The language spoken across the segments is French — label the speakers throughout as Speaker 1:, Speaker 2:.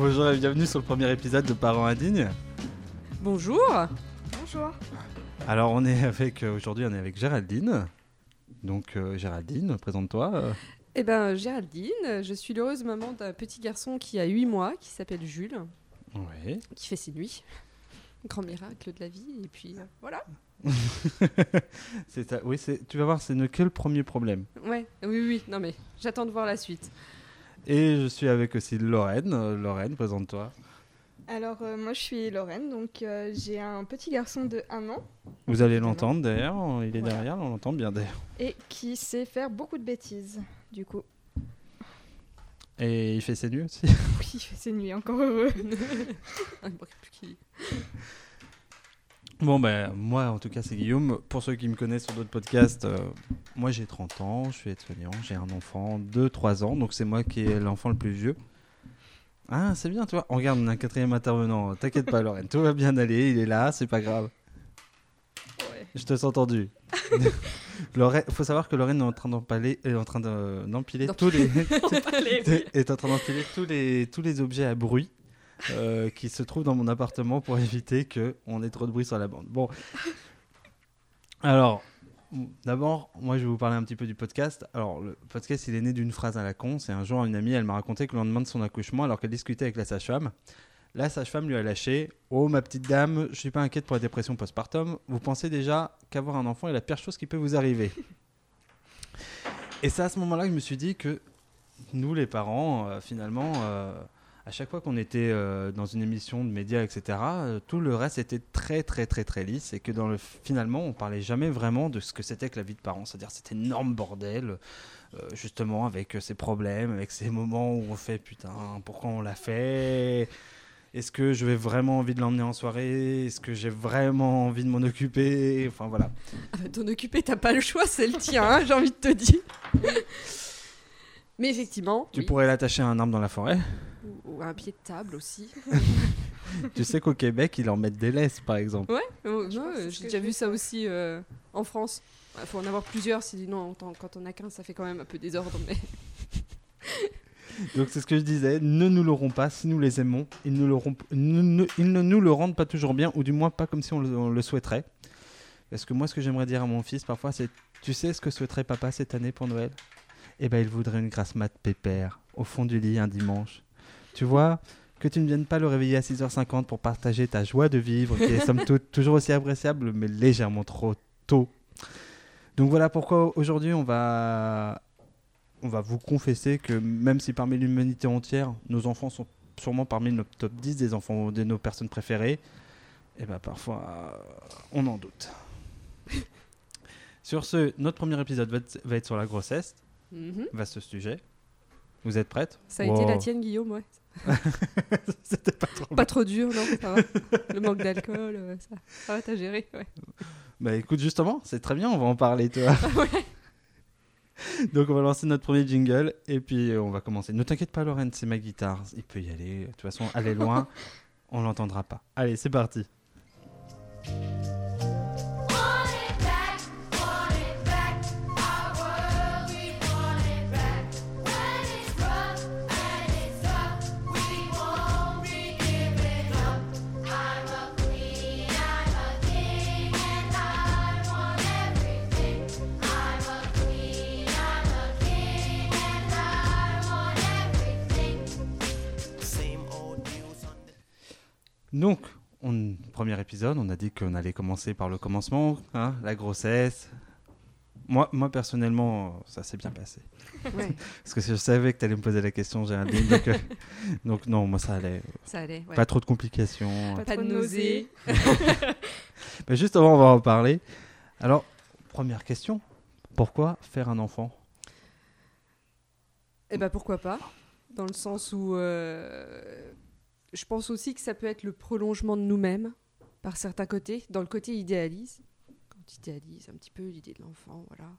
Speaker 1: Bonjour et bienvenue sur le premier épisode de Parents indignes.
Speaker 2: Bonjour.
Speaker 3: Bonjour.
Speaker 1: Alors on est avec euh, aujourd'hui on est avec Géraldine. Donc euh, Géraldine, présente-toi.
Speaker 2: Eh ben Géraldine, je suis l'heureuse maman d'un petit garçon qui a 8 mois, qui s'appelle Jules,
Speaker 1: Ouais.
Speaker 2: qui fait ses nuits. Grand miracle de la vie, et puis euh, voilà.
Speaker 1: c'est ta- Oui, c'est- tu vas voir, ce n'est que le premier problème.
Speaker 2: Ouais, oui, oui, non mais j'attends de voir la suite.
Speaker 1: Et je suis avec aussi Lorraine. Euh, Lorraine, présente-toi.
Speaker 3: Alors, euh, moi, je suis Lorraine, donc euh, j'ai un petit garçon de 1 an
Speaker 1: Vous allez l'entendre d'ailleurs, il est
Speaker 3: Voilà.
Speaker 1: derrière, on l'entend bien d'ailleurs.
Speaker 3: et qui sait faire beaucoup de bêtises, du coup.
Speaker 1: Et il fait ses nuits aussi.
Speaker 3: Oui, il fait ses nuits, encore heureux.
Speaker 2: Ah, il manque plus qu'il-
Speaker 1: Bon ben moi en tout cas c'est Guillaume. Pour ceux qui me connaissent sur d'autres podcasts, euh, moi j'ai 30 ans, je suis aide-soignant, j'ai un enfant de 3 ans, donc c'est moi qui est l'enfant le plus vieux. Ah c'est bien tu vois, on regarde on a un quatrième intervenant, t'inquiète pas Lorraine, tout va bien aller, il est là, c'est pas grave.
Speaker 2: Ouais.
Speaker 1: Je te sens entendu. Lorraine, faut savoir que Lorraine est en train d'empiler, est en train de- d'empiler tous les, est en train d'empiler tous les, tous les objets à bruit euh, qui se trouvent dans mon appartement pour éviter qu'on ait trop de bruit sur la bande. Bon. Alors, d'abord, moi je vais vous parler un petit peu du podcast. Alors, le podcast, il est né d'une phrase à la con. C'est un jour, une amie, elle m'a raconté que le lendemain de son accouchement, alors qu'elle discutait avec la sage-femme, la sage-femme lui a lâché Oh, ma petite dame, je suis pas inquiète pour la dépression postpartum. Vous pensez déjà qu'avoir un enfant est la pire chose qui peut vous arriver. Et c'est à ce moment-là que je me suis dit que nous, les parents, euh, finalement, euh, à chaque fois qu'on était euh, dans une émission de médias, etc., euh, tout le reste était très, très, très, très lisse. Et que dans le, finalement, on parlait jamais vraiment de ce que c'était que la vie de parent. C'est-à-dire cet énorme bordel, euh, justement, avec ses problèmes, avec ces moments où on fait putain, pourquoi on l'a fait? Est-ce que je vais vraiment envie de l'emmener en soirée? Est-ce que j'ai vraiment envie de m'en occuper? Enfin voilà.
Speaker 2: Ah bah, T'en occuper, t'as pas le choix, c'est le tien, hein, j'ai envie de te dire. Mais effectivement,
Speaker 1: Tu
Speaker 2: oui.
Speaker 1: pourrais l'attacher à un arbre dans la forêt.
Speaker 2: Ou, un pied de table aussi.
Speaker 1: tu sais qu'au Québec, ils en mettent des laisses, par exemple.
Speaker 2: Ouais, euh, j'ai déjà vu ça aussi euh, en France. Il faut en avoir plusieurs, sinon autant- quand on a qu'un, ça fait quand même un peu désordre. Mais...
Speaker 1: Donc c'est ce que je disais, ne nous l'auront pas si nous les aimons. Ils, ne l'auront- ne- ne- ils ne nous le rendent pas toujours bien, ou du moins pas comme si on le, on le souhaiterait. Parce que moi, ce que j'aimerais dire à mon fils parfois, c'est Tu sais ce que souhaiterait papa cette année pour Noël? Eh ben, il voudrait une grasse mat pépère, au fond du lit un dimanche. Tu vois que tu ne viennes pas le réveiller à 6h50 pour partager ta joie de vivre, qui est somme toute toujours aussi appréciable, mais légèrement trop tôt. Donc voilà pourquoi aujourd'hui on va on va vous confesser que même si parmi l'humanité entière, nos enfants sont sûrement parmi nos top 10 des enfants de nos personnes préférées, et ben parfois euh, on en doute. sur ce, notre premier épisode va être, sur la grossesse,
Speaker 2: Mhm.
Speaker 1: vaste sujet. Vous êtes prête?
Speaker 2: Ça a été la tienne, Guillaume, ouais.
Speaker 1: C'était pas trop.
Speaker 2: Pas trop dur, non Ça va. Le manque d'alcool, euh, ça, ça va, t'as géré, ouais.
Speaker 1: Bah écoute, justement, c'est très bien, on va en parler, toi. Donc on va lancer notre premier jingle et puis euh, on va commencer. Ne t'inquiète pas, Lorraine, c'est ma guitare, il peut y aller. De toute façon, aller loin, on l'entendra pas. Allez, c'est parti. Donc, on, premier épisode, on a dit qu'on allait commencer par le commencement, hein, la grossesse. Moi, moi, personnellement, ça s'est bien passé.
Speaker 2: Ouais,
Speaker 1: Parce que je savais que tu allais me poser la question, Géraldine. Donc, euh, donc non, moi, ça allait.
Speaker 2: ça allait, ouais.
Speaker 1: Pas trop de complications.
Speaker 3: Pas
Speaker 2: Pas de
Speaker 3: trop de
Speaker 2: nausées.
Speaker 1: Mais justement, on va en parler. Alors, première question. Pourquoi faire un enfant?
Speaker 2: Eh ben pourquoi pas? Dans le sens où euh, je pense aussi que ça peut être le prolongement de nous-mêmes par certains côtés, dans le côté idéalise. Quand tu idéalises un petit peu l'idée de l'enfant, voilà.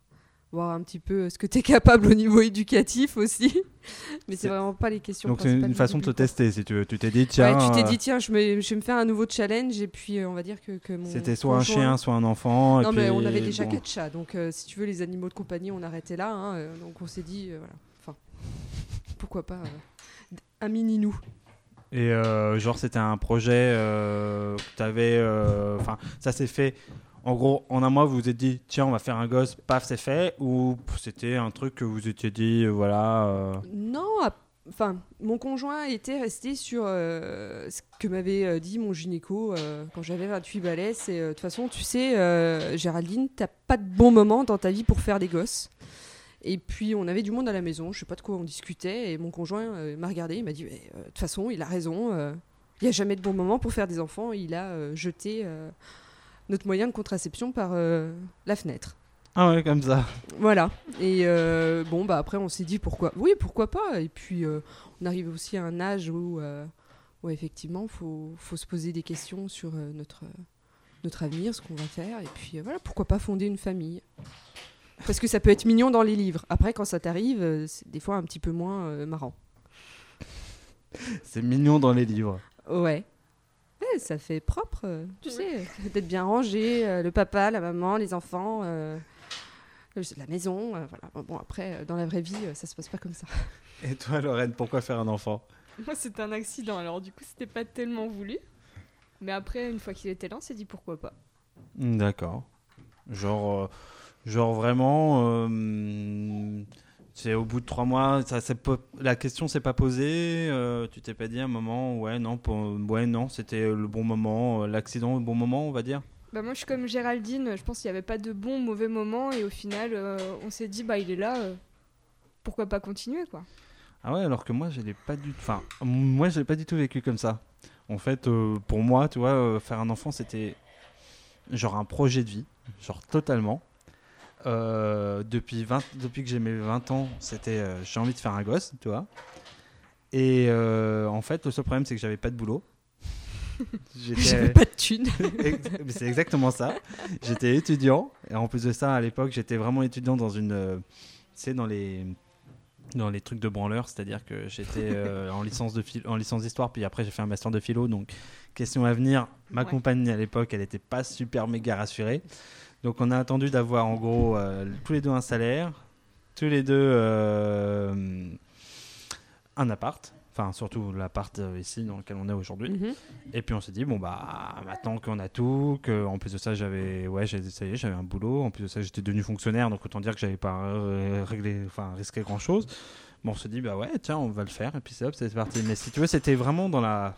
Speaker 2: Voir un petit peu ce que tu es capable au niveau éducatif aussi. Mais
Speaker 1: C'est-
Speaker 2: vraiment pas les questions
Speaker 1: Donc, c'est une façon de te tester, si tu veux. Tu t'es dit, tiens.
Speaker 2: ouais, tu t'es
Speaker 1: euh,
Speaker 2: dit, tiens, je, me- je vais me faire un nouveau challenge et puis euh, on va dire que, que mon.
Speaker 1: C'était soit un chien, soit un enfant. et
Speaker 2: Non, mais on avait déjà
Speaker 1: bon.
Speaker 2: quatre chats, donc euh, si tu veux, les animaux de compagnie, on arrêtait là. hein, euh, donc on s'est dit, euh, voilà. Enfin, pourquoi pas. euh. un mini nous.
Speaker 1: Et euh, genre, c'était un projet euh, que tu avais. Enfin, ça s'est fait. En gros, en un mois, vous vous êtes dit, tiens, on va faire un gosse, paf, c'est fait. Ou c'était un truc que vous étiez dit, euh, voilà. euh,
Speaker 2: Non, enfin, mon conjoint était resté sur euh, ce que m'avait euh, dit mon gynéco euh, quand j'avais 28 balais. C'est euh, de toute façon, tu sais, euh, Géraldine, t'as pas de bon moment dans ta vie pour faire des gosses. Et puis on avait du monde à la maison, je sais pas de quoi on discutait, et mon conjoint euh, m'a regardé, il m'a dit, euh, de toute façon, il a raison, euh, il n'y a jamais de bon moment pour faire des enfants, il a jeté notre moyen de contraception par la fenêtre.
Speaker 1: Ah ouais, comme ça.
Speaker 2: Voilà. Et euh, bon, bah après, on s'est dit pourquoi. Oui, pourquoi pas. Et puis, euh, on arrive aussi à un âge où, euh, où effectivement, faut, faut se poser des questions sur notre, notre avenir, ce qu'on va faire. Et puis, voilà, pourquoi pas fonder une famille Parce que ça peut être mignon dans les livres. Après, quand ça t'arrive, euh, c'est des fois un petit peu moins euh, marrant.
Speaker 1: C'est mignon dans les livres.
Speaker 2: Ouais. Ouais, ça fait propre, euh, tu sais, d'être bien rangé, euh, le papa, la maman, les enfants, euh, la maison, euh, voilà. Bon après, dans la vraie vie, ça se passe pas comme ça.
Speaker 1: Et toi, Lorraine, pourquoi faire un enfant?
Speaker 3: Moi, c'était un accident, alors du coup, c'était pas tellement voulu. Mais après, une fois qu'il était là, on s'est dit pourquoi pas.
Speaker 1: D'accord. Genre, euh, genre vraiment, euh, c'est au bout de trois mois, ça, la question s'est pas posée. euh, tu t'es pas dit à un moment, ouais, non, pour, ouais, non, c'était le bon moment, euh, l'accident, le bon moment, on va dire.
Speaker 3: Bah moi, je suis comme Géraldine, je pense qu'il n'y avait pas de bon mauvais moment, et au final, euh, on s'est dit, bah il est là, pourquoi pas continuer, quoi.
Speaker 1: Ah ouais, alors que moi, je l'ai pas du, enfin, moi, je l'ai pas du tout vécu comme ça. En fait, pour moi, tu vois, faire un enfant, c'était genre un projet de vie, genre totalement. Euh, depuis, 20, depuis que j'ai mes 20 ans, c'était euh, j'ai envie de faire un gosse, tu vois. Et euh, en fait, le seul problème, c'est que j'avais pas de boulot.
Speaker 2: J'avais pas de thunes.
Speaker 1: C'est exactement ça. J'étais étudiant et en plus de ça, à l'époque, j'étais vraiment étudiant dans une, sais, dans les dans les trucs de branleur, c'est-à-dire que j'étais euh, en licence de en licence d'histoire, puis après j'ai fait un master de philo, donc question à venir. Ma
Speaker 2: Ouais.
Speaker 1: compagne à l'époque, elle n'était pas super méga rassurée, donc on a attendu d'avoir en gros euh, tous les deux un salaire, tous les deux euh, un appart. Enfin, surtout l'appart euh, ici dans lequel on est aujourd'hui.
Speaker 2: Mhm.
Speaker 1: Et puis on s'est dit bon bah maintenant qu'on a tout, que en plus de ça j'avais ouais est j'avais un boulot, en plus de ça j'étais devenu fonctionnaire donc autant dire que j'avais pas réglé enfin risqué grand chose. Bon on s'est dit bah ouais tiens on va le faire et puis c'est hop c'est parti. Mais si tu veux c'était vraiment dans la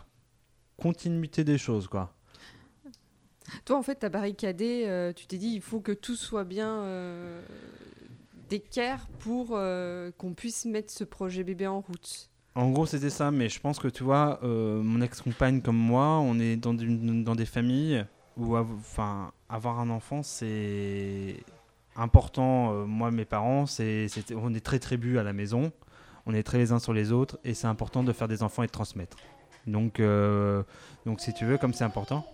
Speaker 1: continuité des choses quoi.
Speaker 2: Toi, en fait, t'as barricadé, euh, tu t'es dit, il faut que tout soit bien euh, d'équerre pour euh, qu'on puisse mettre ce projet bébé en route.
Speaker 1: En gros, c'était ça, mais je pense que tu vois, euh, mon ex-compagne comme moi, on est dans, des- familles où avoir un enfant, c'est important. Moi, mes parents, c'est, on est très tribus à la maison, on est très les uns sur les autres, et c'est important de faire des enfants et de transmettre. Donc, donc si tu veux, comme c'est important,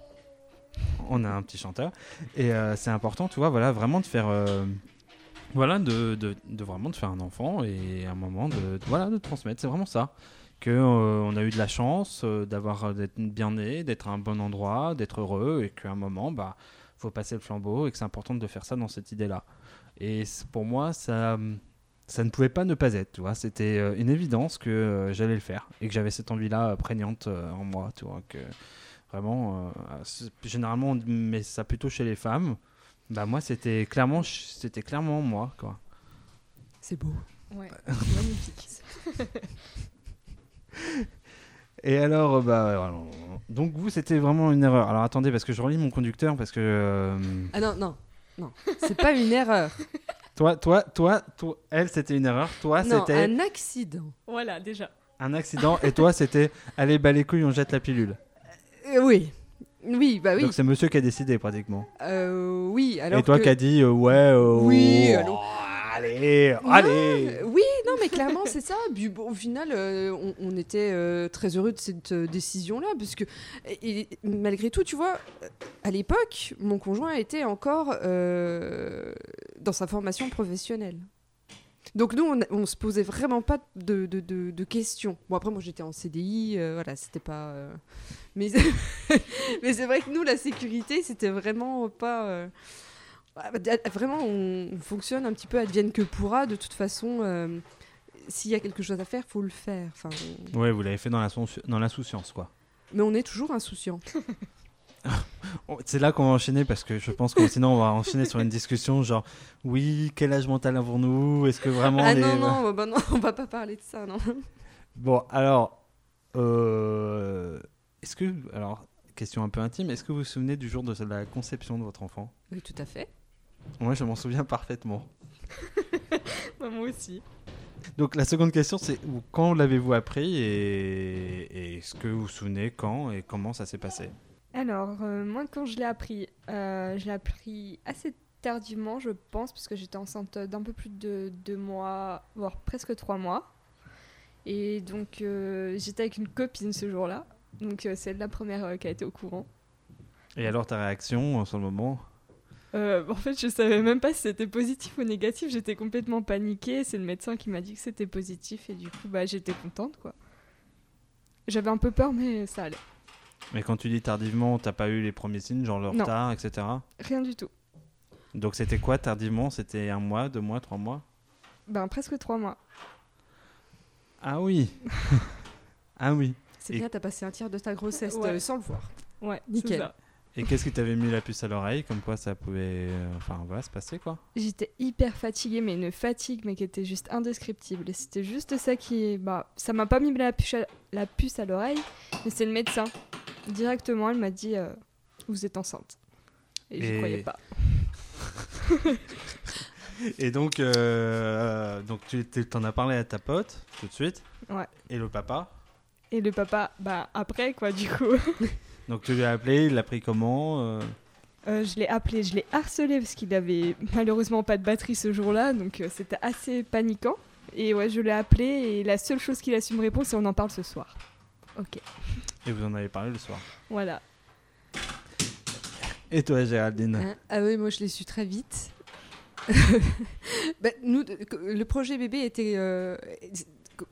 Speaker 1: on a un petit chanteur, et euh, c'est important, tu vois, voilà, vraiment de faire. euh, voilà, de, de, vraiment de faire un enfant et un moment de, voilà, de transmettre. C'est vraiment ça. Que euh, on a eu de la chance d'avoir d'être bien né, d'être à un bon endroit, d'être heureux et qu'à un moment, bah, faut passer le flambeau et que c'est important de faire ça dans cette idée-là. Et pour moi, ça, ça ne pouvait pas ne pas être. Tu vois, c'était une évidence que j'allais le faire et que j'avais cette envie-là prégnante en moi. Tu vois, que vraiment, euh, c'est- généralement, on met ça plutôt chez les femmes. Bah moi, c'était clairement, c'était clairement moi, quoi.
Speaker 2: C'est beau.
Speaker 3: Ouais, magnifique.
Speaker 1: Et alors, euh, bah, donc vous, c'était vraiment une erreur. Alors attendez, parce que je relis mon conducteur, parce que euh,
Speaker 2: Ah non, non, non, c'est pas une erreur.
Speaker 1: toi, toi, toi, toi, elle, c'était une erreur. Toi,
Speaker 2: non,
Speaker 1: c'était un...
Speaker 2: un accident.
Speaker 3: Voilà, déjà.
Speaker 1: accident, et toi, c'était allez, bah les couilles, on jette la pilule.
Speaker 2: Euh, oui, oui, bah oui.
Speaker 1: Donc c'est monsieur qui a décidé pratiquement.
Speaker 2: Euh, oui, alors
Speaker 1: et toi
Speaker 2: que-
Speaker 1: qui as dit euh, ouais, euh,
Speaker 2: Oui,
Speaker 1: oh, allez,
Speaker 2: Non,
Speaker 1: allez.
Speaker 2: oui, non, mais clairement, c'est ça. Puis, bon, au final, on, on était très heureux de cette euh, décision-là, parce que, et, et malgré tout, tu vois, à l'époque, mon conjoint était encore dans sa formation professionnelle. Donc nous, on, on se posait vraiment pas de, de- de- de questions. Bon après, moi j'étais en CDI, euh, voilà, c'était pas. euh, Mais mais c'est vrai que nous, la sécurité, c'était vraiment pas. euh, bah, Vraiment, on, on fonctionne un petit peu advienne que pourra. De toute façon, euh, s'il y a quelque chose à faire, faut le faire. Enfin, on-
Speaker 1: Ouais, vous l'avez fait dans la sou- dans l'insouciance, quoi.
Speaker 2: mais on est toujours insouciant.
Speaker 1: C'est là qu'on va enchaîner parce que je pense que sinon on va enchaîner sur une discussion genre oui quel âge mental avons-nous? Est-ce que vraiment
Speaker 2: ah
Speaker 1: les-
Speaker 2: non non, bah non, on va pas parler de ça non.
Speaker 1: bon alors euh, est-ce que alors question un peu intime est-ce que vous vous souvenez du jour de la conception de votre enfant?
Speaker 2: Oui, tout à fait.
Speaker 1: moi je m'en souviens parfaitement
Speaker 3: Bah, moi aussi.
Speaker 1: donc la seconde question c'est quand l'avez-vous appris et, et est-ce que vous vous souvenez quand et comment ça s'est passé?
Speaker 3: Alors, euh, moi, quand je l'ai appris, euh, je l'ai appris assez tardivement, je pense, parce que j'étais enceinte d'un peu plus de deux mois, voire presque trois mois. Et donc, euh, j'étais avec une copine ce jour-là. Donc, euh, c'est la première qui a été au courant.
Speaker 1: et alors ta réaction sur le moment?
Speaker 3: En fait, je savais même pas si c'était positif ou négatif. J'étais complètement paniquée. C'est le médecin qui m'a dit que c'était positif. Et du coup, bah, j'étais contente, quoi. J'avais un peu peur, mais ça allait.
Speaker 1: Mais quand tu dis tardivement t'as pas eu les premiers signes genre le
Speaker 3: Non.
Speaker 1: retard etc
Speaker 3: Rien du tout.
Speaker 1: donc c'était quoi tardivement? C'était un mois deux mois trois mois?
Speaker 3: Ben, presque trois mois.
Speaker 1: Ah oui. ah oui.
Speaker 2: C'est
Speaker 1: Et-
Speaker 2: bien, t'as passé un tiers de ta grossesse
Speaker 3: Ouais.
Speaker 2: euh, sans le voir.
Speaker 3: Ouais,
Speaker 2: Nickel.
Speaker 1: Et qu'est-ce qui t'avait mis la puce à l'oreille? Comme quoi ça pouvait euh, enfin, voilà, se passer quoi
Speaker 3: J'étais hyper fatiguée, mais une fatigue, mais qui était juste indescriptible. Et c'était juste ça qui. Bah, ça m'a pas mis la puce à, la puce à l'oreille, mais c'est le médecin. Directement, elle m'a dit euh, Vous êtes enceinte. Et, je
Speaker 1: Et-
Speaker 3: croyais pas.
Speaker 1: Et donc, euh, donc tu t'en as parlé à ta pote tout de suite
Speaker 3: Ouais.
Speaker 1: Et le papa?
Speaker 3: Et le papa, bah, après, quoi, du coup.
Speaker 1: Donc tu l'as appelé, il l'a pris comment euh?
Speaker 3: Euh, je l'ai appelé, je l'ai harcelé parce qu'il avait malheureusement pas de batterie ce jour-là, donc c'était assez paniquant. Et ouais, je l'ai appelé et la seule chose qu'il a su me répondre, c'est on en parle ce soir. Ok,
Speaker 1: Et vous en avez parlé le soir.
Speaker 3: voilà.
Speaker 1: Et toi Géraldine
Speaker 2: Hein ah oui, moi je l'ai su très vite. Ben, nous, le projet bébé était. euh,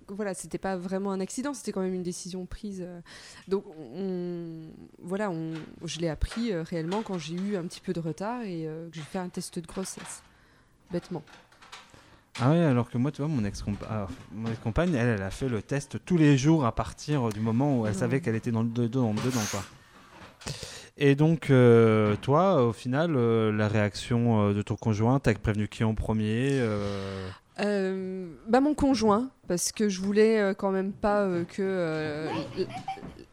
Speaker 2: voilà, c'était pas vraiment un accident, c'était quand même une décision prise. euh. donc, on, voilà, on, je l'ai appris euh, réellement quand j'ai eu un petit peu de retard et euh, que j'ai fait un test de grossesse. Bêtement.
Speaker 1: Ah ouais, alors que moi, tu vois, mon ah, ex-compagne, elle, elle a fait le test tous les jours à partir du moment où elle
Speaker 2: Non.
Speaker 1: savait qu'elle était dans le dedans, dedans quoi. Et donc, euh, toi, au final, euh, la réaction euh, de ton conjoint, t'as prévenu qui en premier euh,
Speaker 2: bah mon conjoint, parce que je voulais quand même pas que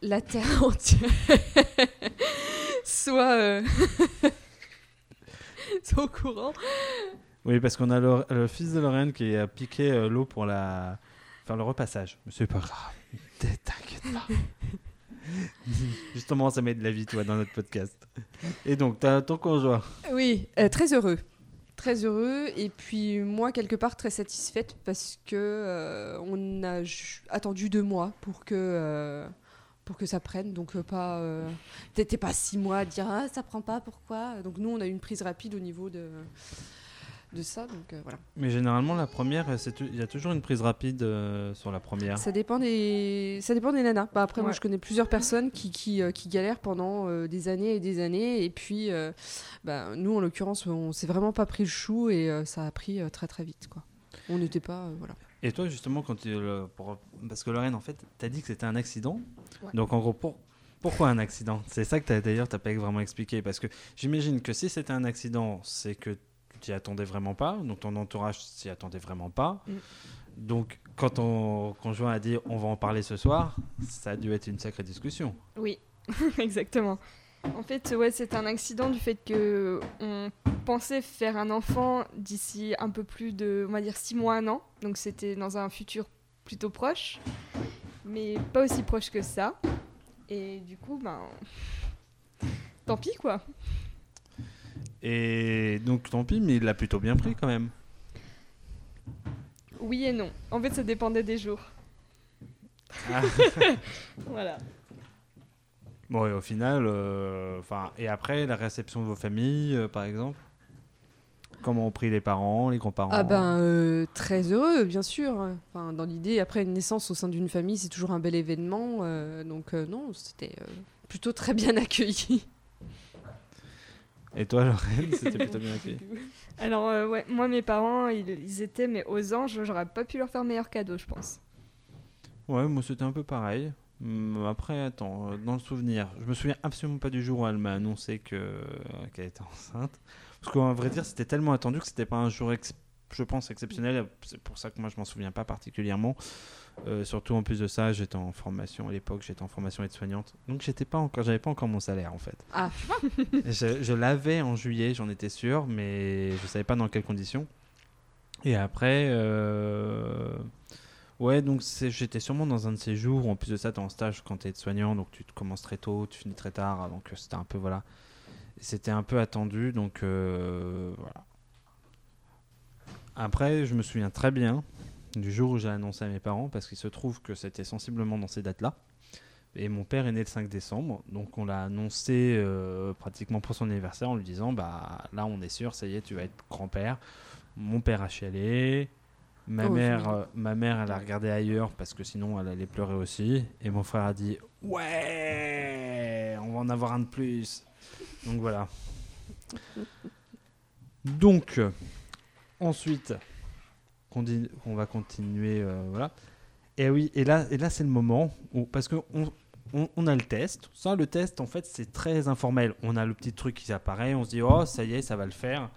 Speaker 2: la terre entière soit, soit au courant.
Speaker 1: Oui, parce qu'on a le, le fils de Lorraine qui a piqué euh, l'eau pour la... faire le repassage. Mais c'est pas grave. T'inquiète pas. Justement, ça met de la vie, toi, dans notre podcast. Et donc, t'as ton conjoint.
Speaker 2: Oui, euh, très heureux. Très heureux et puis moi quelque part très satisfaite parce que euh, on a attendu deux mois pour que pour que ça prenne donc euh, pas euh, t'étais pas six mois à dire ah ça prend pas pourquoi? Donc nous on a eu une prise rapide au niveau de de ça donc euh, voilà
Speaker 1: Mais généralement, la première, c'est tu- il y a toujours une prise rapide euh, sur la première.
Speaker 2: ça dépend des ça dépend des nanas bah, après moi je connais plusieurs personnes qui qui, euh, qui galèrent pendant euh, des années et des années et puis euh, bah, nous en l'occurrence on s'est vraiment pas pris le chou et euh, ça a pris euh, très très vite quoi on n'était pas euh, voilà
Speaker 1: Et toi, justement, quand tu, le- pour- parce que Lorraine, en fait, t'as dit que c'était un accident.
Speaker 3: Ouais.
Speaker 1: Donc, en gros, pour- pourquoi un accident? C'est ça que d'ailleurs, t'as pas vraiment expliqué. Parce que j'imagine que si c'était un accident, c'est que tu t'y attendais vraiment pas. Donc, ton entourage s'y attendait vraiment pas.
Speaker 3: Mm.
Speaker 1: Donc, quand ton conjoint a dit on va en parler ce soir, ça a dû être une sacrée discussion.
Speaker 3: Oui, exactement. En fait, ouais, c'est un accident du fait que on pensait faire un enfant d'ici un peu plus de, on va dire, six mois, un an. Donc c'était dans un futur plutôt proche, mais pas aussi proche que ça. Et du coup, ben, tant pis quoi.
Speaker 1: Et donc, tant pis, mais il l'a plutôt bien pris quand même.
Speaker 3: Oui et non. En fait, ça dépendait des jours.
Speaker 1: Ah.
Speaker 3: Voilà.
Speaker 1: Bon, et au final, euh, enfin, et après, la réception de vos familles, euh, par exemple? Comment ont pris les parents, les grands-parents?
Speaker 2: Ah ben euh, très heureux, bien sûr. Enfin, dans l'idée, après une naissance au sein d'une famille, c'est toujours un bel événement. euh, donc euh, non, c'était euh, plutôt très bien accueilli.
Speaker 1: Et toi, Lorraine, c'était plutôt bien accueilli
Speaker 3: Alors, euh, ouais, moi, mes parents, ils, ils étaient, mais aux anges, j'aurais pas pu leur faire meilleur cadeau, je pense.
Speaker 1: Ouais, moi c'était un peu pareil. Hum, Après, attends, euh, dans le souvenir, je me souviens absolument pas du jour où elle m'a annoncé que qu'elle était enceinte. Parce qu'en vrai dire, c'était tellement attendu que c'était pas un jour, je pense, exceptionnel. C'est pour ça que moi je m'en souviens pas particulièrement. Euh, surtout en plus de ça, j'étais en formation à l'époque, j'étais en formation aide-soignante, donc j'étais pas encore, j'avais pas encore mon salaire en fait.
Speaker 2: Ah,
Speaker 1: je je l'avais en juillet, j'en étais sûr, mais je savais pas dans quelles conditions. Et après, euh, ouais, donc j'étais sûrement dans un de ces jours où en plus de ça, tu es en stage quand tu es soignant, donc tu te commences très tôt, tu finis très tard, donc c'était un peu, voilà. C'était un peu attendu, donc euh, voilà. Après, je me souviens très bien du jour où j'ai annoncé à mes parents, parce qu'il se trouve que c'était sensiblement dans ces dates-là. Et mon père est né le 5 décembre, donc on l'a annoncé euh, pratiquement pour son anniversaire en lui disant bah là on est sûr, ça y est, tu vas être grand-père. Mon père a chialé, ma
Speaker 2: Oh,
Speaker 1: mère, euh, ma mère elle a regardé ailleurs parce que sinon elle allait pleurer aussi. Et mon frère a dit ouais, on va en avoir un de plus. Donc voilà. Donc ensuite, on va continuer, euh, voilà. Et oui, et là, et là c'est le moment où, parce que on a le test. Ça, le test, en fait, c'est très informel. On a le petit truc qui apparaît, on se dit, oh, ça y est, ça va le faire.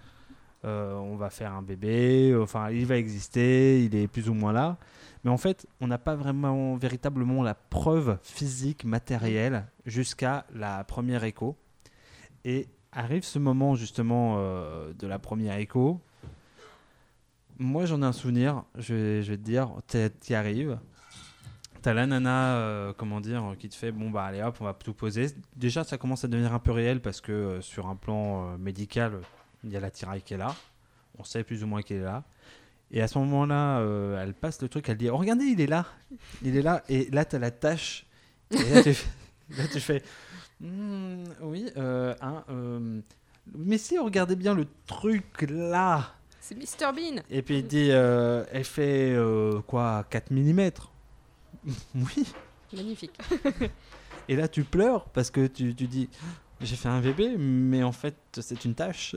Speaker 1: Euh, on va faire un bébé, enfin, il va exister, il est plus ou moins là. Mais en fait, on n'a pas vraiment, véritablement la preuve physique, matérielle, jusqu'à la première écho. Et arrive ce moment, justement, euh, de la première écho. Moi, j'en ai un souvenir, je vais, te dire, t'y arrives. T'as la nana, euh, comment dire, qui te fait bon bah allez hop, on va tout poser. Déjà, ça commence à devenir un peu réel parce que euh, sur un plan euh, médical, il y a la tiraille qui est là. On sait plus ou moins qu'elle est là. Et à ce moment-là, elle passe le truc, elle dit oh, regardez, il est là, il est là. Et là, t'as la tâche. Et là, tu, fais Hmm, oui, hein, mais si, regardez bien le truc là.
Speaker 2: C'est Mr Bean.
Speaker 1: Et puis il dit, euh, elle fait euh, quoi 4 mm Oui.
Speaker 2: Magnifique.
Speaker 1: Et là tu pleures parce que tu, tu dis, j'ai fait un bébé, mais en fait c'est une tâche.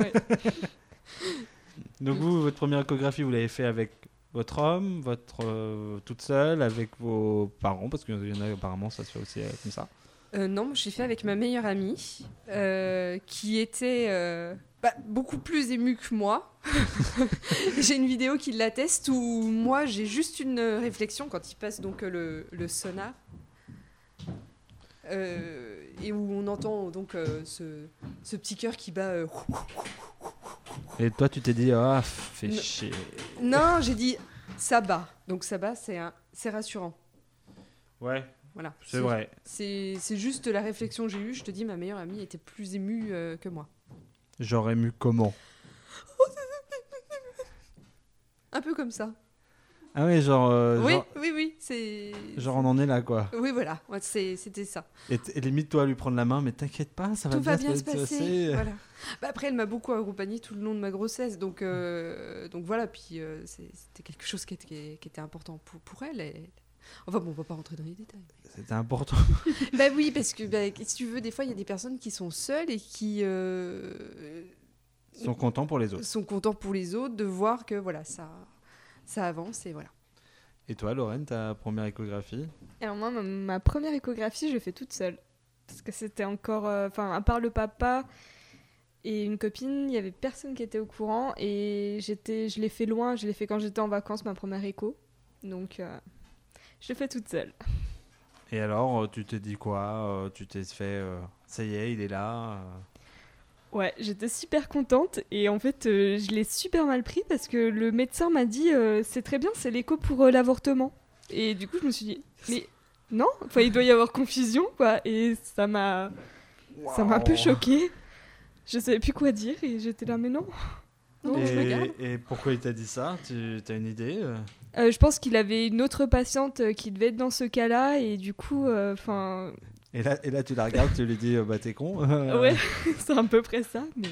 Speaker 3: Ouais.
Speaker 1: Donc vous, votre première échographie, vous l'avez fait avec votre homme, votre euh, toute seule, avec vos parents, parce qu'il y en a apparemment ça se fait aussi comme ça.
Speaker 2: Euh, non, j'ai fait avec ma meilleure amie, euh, qui était euh, bah, beaucoup plus émue que moi. j'ai une vidéo qui l'atteste où moi j'ai juste une réflexion quand il passe donc euh, le, le sonar. Euh, et où on entend donc euh, ce, ce petit cœur qui bat. euh,
Speaker 1: Et toi tu t'es dit, ah, fais
Speaker 2: Non.
Speaker 1: chier.
Speaker 2: Non, j'ai dit ça bat. Donc ça bat, c'est un- c'est rassurant.
Speaker 1: Ouais,
Speaker 2: Voilà.
Speaker 1: c'est vrai.
Speaker 2: C'est c'est juste la réflexion que j'ai eue. Je te dis, ma meilleure amie était plus émue euh, que moi.
Speaker 1: J'aurais mu comment
Speaker 2: Un peu comme ça.
Speaker 1: Ah oui, genre, euh,
Speaker 2: oui,
Speaker 1: genre,
Speaker 2: oui, oui, c'est.
Speaker 1: genre on en est là quoi.
Speaker 2: Oui, voilà, ouais, c'est- c'était ça.
Speaker 1: Et, t- et limite toi à lui prendre la main, mais t'inquiète pas, ça va
Speaker 2: Tout
Speaker 1: bien,
Speaker 2: va bien se passer. Voilà. Bah, après, elle m'a beaucoup accompagnée tout le long de ma grossesse, donc, euh, donc voilà. Puis euh, c'est- c'était quelque chose qui était, qui était important pour, pour elle. Elle- Enfin bon, on va pas rentrer dans les détails.
Speaker 1: C'était important.
Speaker 2: bah oui, parce que bah, si tu veux, des fois, il y a des personnes qui sont seules et qui euh,
Speaker 1: Ils sont contents pour les autres.
Speaker 2: sont contents pour les autres de voir que voilà, ça, ça avance et voilà.
Speaker 1: Et toi, Lorraine, ta première échographie?
Speaker 3: Alors moi, ma, ma première échographie, je l'ai fait toute seule. Parce que c'était encore... euh, Enfin, à part le papa et une copine, il y avait personne qui était au courant. Et j'étais, je l'ai fait loin, je l'ai fait quand j'étais en vacances, ma première écho. Donc, euh, je fait toute seule.
Speaker 1: Et alors, euh, tu t'es dit quoi Euh, Tu t'es fait, euh, ça y est, il est là.
Speaker 3: Ouais, j'étais super contente et en fait, euh, je l'ai super mal pris parce que le médecin m'a dit euh, c'est très bien, c'est l'écho pour l'avortement. Et du coup, je me suis dit mais non, enfin, il doit y avoir confusion quoi. Et ça m'a ça m'a un peu choquée. Je savais plus quoi dire et j'étais là mais non. Je
Speaker 1: et, et pourquoi il t'a dit ça? Tu as une idée euh
Speaker 3: je pense qu'il avait une autre patiente euh, qui devait être dans ce cas-là et du coup, euh, enfin,
Speaker 1: et, là, et là, tu la regardes, tu lui dis, bah t'es con.
Speaker 3: ouais, c'est à peu près ça. Mais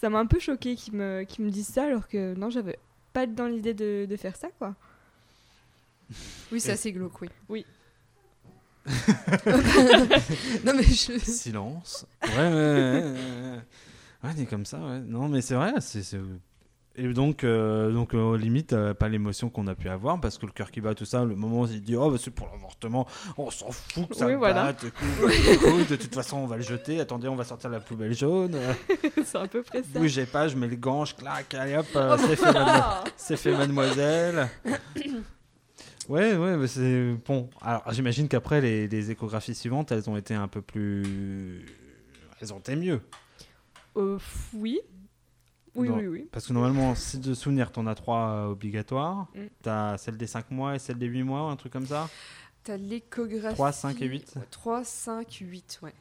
Speaker 3: ça m'a un peu choquée qu'ils me qu'ils me disent ça alors que non, j'avais pas dans l'idée de, de faire ça quoi.
Speaker 2: Oui, c'est
Speaker 1: Et-
Speaker 2: assez glauque, oui.
Speaker 3: Oui.
Speaker 2: non mais je...
Speaker 1: Silence. Ouais, ouais, ouais, ouais, ouais. Ouais, dit comme ça, ouais. Non, mais c'est vrai, c'est. Et donc, euh, donc euh, limite, euh, pas l'émotion qu'on a pu avoir parce que le cœur qui bat, tout ça, le moment où il dit Oh, bah, c'est pour l'avortement, on s'en fout que ça
Speaker 3: Oui, voilà.
Speaker 1: batte, de toute façon, on va le jeter. Attendez, on va sortir la poubelle jaune.
Speaker 3: C'est à peu près ça.
Speaker 1: bougez pas, je mets le gant, je claque, allez hop, euh, c'est fait, mademoiselle. Ouais, ouais, mais c'est bon. Alors, j'imagine qu'après, les, les échographies suivantes, elles ont été un peu plus. Elles ont été mieux.
Speaker 3: Euh, oui. Oui, oui, oui.
Speaker 1: Parce que normalement, si de souvenir, t'en as trois euh, obligatoires.
Speaker 3: Mm.
Speaker 1: T'as celle des 5 mois et celle des 8 mois, un truc comme ça.
Speaker 2: T'as l'échographie.
Speaker 1: 3, 5 et 8.
Speaker 2: 3, 5, 8, ouais.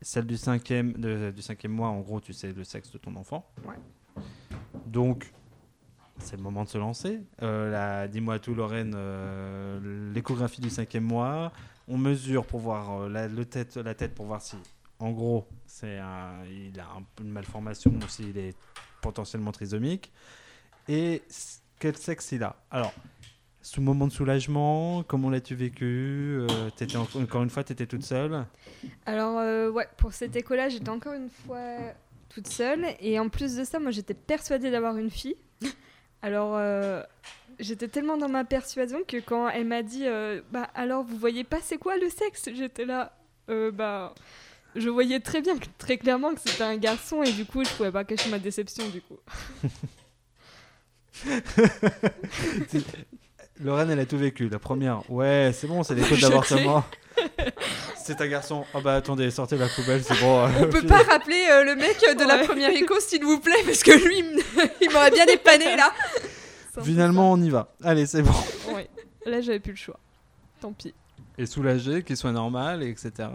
Speaker 1: Celle du cinquième, de- du cinquième mois, en gros, tu sais le sexe de ton enfant.
Speaker 3: Ouais.
Speaker 1: Donc, c'est le moment de se lancer. Euh, la- Dis-moi tout, Lorraine, euh, l'échographie du cinquième mois. On mesure pour voir euh, la, le tête, la tête pour voir si, en gros, c'est il a un une malformation ou s'il est potentiellement trisomique. Et quel sexe il a? Alors, sous moment de soulagement, comment l'as-tu vécu? Euh, Encore une fois, tu étais toute seule?
Speaker 3: Alors, euh, ouais, pour cet écho-là, j'étais encore une fois toute seule. Et en plus de ça, moi, j'étais persuadée d'avoir une fille. Alors, euh, j'étais tellement dans ma persuasion que quand elle m'a dit euh, Bah, alors, vous voyez pas c'est quoi le sexe? J'étais là, bah. Je voyais très bien, très clairement que c'était un garçon et du coup, je pouvais pas cacher ma déception du coup.
Speaker 1: Lorraine, elle a tout vécu. La première, ouais, c'est bon, c'est les codes d'avortement. c'est un garçon. Oh bah attendez, sortez la poubelle, c'est bon.
Speaker 2: On peut pas rappeler euh, le mec de la
Speaker 3: Ouais.
Speaker 2: première écho, s'il vous plaît, parce que lui, il m'aurait bien dépanné là.
Speaker 1: Finalement, on y va. Allez, c'est bon.
Speaker 3: Ouais. Là, j'avais plus le choix. Tant pis.
Speaker 1: Et soulagé, qu'il soit normal, etc.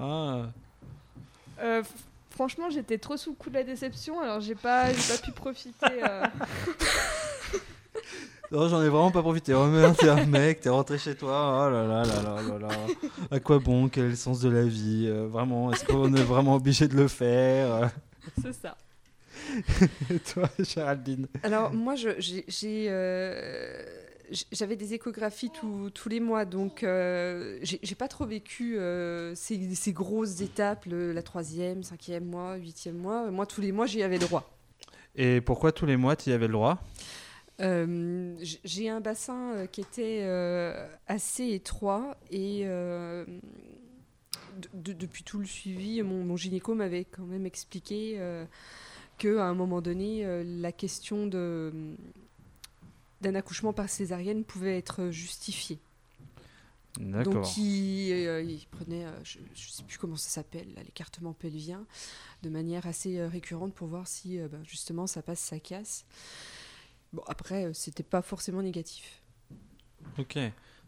Speaker 3: Euh, franchement, j'étais trop sous le coup de la déception, alors j'ai pas, j'ai pas pu profiter. euh.
Speaker 1: Non, j'en ai vraiment pas profité. Oh merde, t'es un mec, t'es rentré chez toi. Oh là là là là là là. À quoi bon? Quel est le sens de la vie? Euh, Vraiment, est-ce qu'on est vraiment obligé de le faire?
Speaker 3: C'est ça.
Speaker 1: Et toi, Géraldine?
Speaker 2: Alors moi, je- j'ai- j'avais des échographies tous- tous les mois, donc euh, j'ai pas trop vécu euh, ces, ces grosses étapes, le- la troisième, cinquième mois, huitième mois. Moi, tous les mois, j'y avais droit.
Speaker 1: Et pourquoi tous les mois tu y avais le droit?
Speaker 2: Euh, j'ai un bassin euh, qui était assez étroit et de- de- depuis tout le suivi, mon, mon gynéco m'avait quand même expliqué euh, que à un moment donné, la question de d'un accouchement par césarienne pouvait être justifiée.
Speaker 1: D'accord.
Speaker 2: Donc il, euh, il prenait, euh, je ne sais plus comment ça s'appelle, l'écartement pelvien, de manière assez euh, récurrente pour voir si ben, justement ça passe, ça casse. Bon après, c'était pas forcément négatif.
Speaker 1: Ok.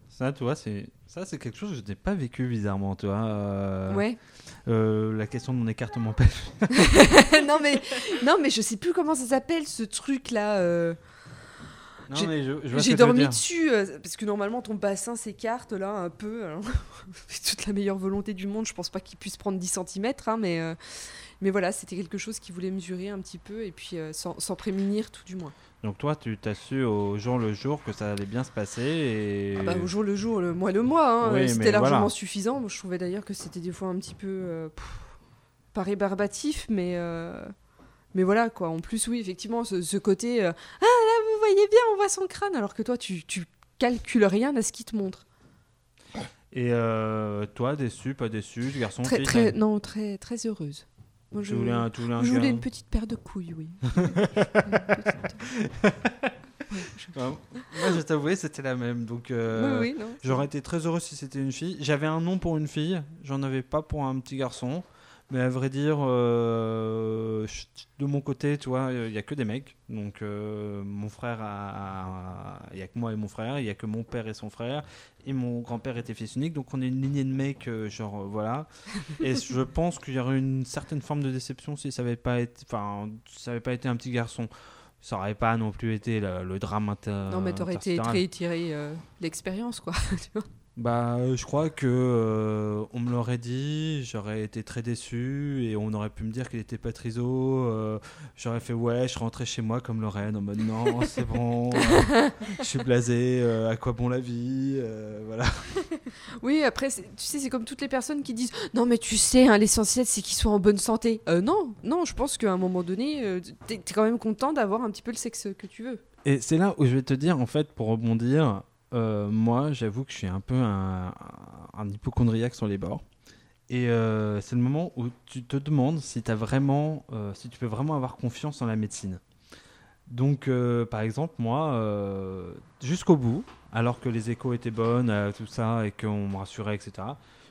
Speaker 1: Ça, tu vois, c'est ça, c'est quelque chose que je n'ai pas vécu bizarrement, tu vois.
Speaker 2: Ouais.
Speaker 1: la question de mon écartement pelvien.
Speaker 2: non mais non mais je sais plus comment ça s'appelle ce truc là. J'ai- dormi dessus euh, parce que normalement ton bassin s'écarte là un peu. avec toute la meilleure volonté du monde, je pense pas qu'il puisse prendre 10 cm, mais euh, mais voilà, c'était quelque chose qui voulait mesurer un petit peu et puis euh, sans, sans prémunir tout du moins.
Speaker 1: Donc toi, tu t'as su au jour le jour que ça allait bien se passer et.
Speaker 2: Ah bah, au jour le jour, le mois le mois, hein,
Speaker 1: Oui,
Speaker 2: c'était largement
Speaker 1: voilà.
Speaker 2: suffisant. Moi, je trouvais d'ailleurs que c'était des fois un petit peu pff, pas rébarbatif, mais mais voilà quoi. En plus, oui, effectivement, ce, ce côté euh, ah là vous voyez bien, on voit son crâne, alors que toi tu tu calcules rien à ce qu'il te montre.
Speaker 1: Et euh, toi, déçu, pas déçu, garçon,
Speaker 2: Très
Speaker 1: fille,
Speaker 2: très
Speaker 1: t'as-
Speaker 2: non très très heureuse. Moi, je,
Speaker 1: voulais un, tu voulais un
Speaker 2: je voulais une petite paire de couilles, oui. Petite- Ouais, je-
Speaker 1: Ouais, Moi, je c'était la même. Donc, euh,
Speaker 2: oui, oui, non.
Speaker 1: j'aurais été très heureux si c'était une fille. J'avais un nom pour une fille, j'en avais pas pour un petit garçon. Mais à vrai dire, euh, de mon côté, tu vois, il y a que des mecs. Donc, euh, mon frère a. Il y a que moi et mon frère, il y a que mon père et son frère. Et mon grand-père était fils unique. Donc, on est une lignée de mecs, euh, genre, voilà. et je pense qu'il y aurait une certaine forme de déception si ça avait pas été. Ça avait pas été un petit garçon. Ça aurait pas non plus été le, le drame inter.
Speaker 2: Non, mais t'aurais été très tiré euh, l'expérience, quoi. tu.
Speaker 1: Bah, euh, je crois que euh, on me l'aurait dit, j'aurais été très déçu et on aurait pu me dire qu'il était pas triso. euh, j'aurais fait ouais, je rentrais chez moi comme Lorraine en mode non, c'est bon, euh, je suis blasé, euh, à quoi bon la vie, euh, voilà.
Speaker 2: Oui, après, tu sais, c'est comme toutes les personnes qui disent Non, mais tu sais, hein, l'essentiel, c'est qu'ils soient en bonne santé. Euh, non, non, je pense qu'à un moment donné, euh, t'es t'es quand même content d'avoir un petit peu le sexe que tu veux.
Speaker 1: Et c'est là où je vais te dire, en fait, pour rebondir, euh, moi, j'avoue que je suis un peu un, un hypochondriaque sur les bords. Et euh, c'est le moment où tu te demandes euh, si tu peux vraiment avoir confiance en la médecine. Donc, par exemple, moi, jusqu'au bout, alors que les échos étaient bonnes, tout ça, et qu'on me rassurait, etc.,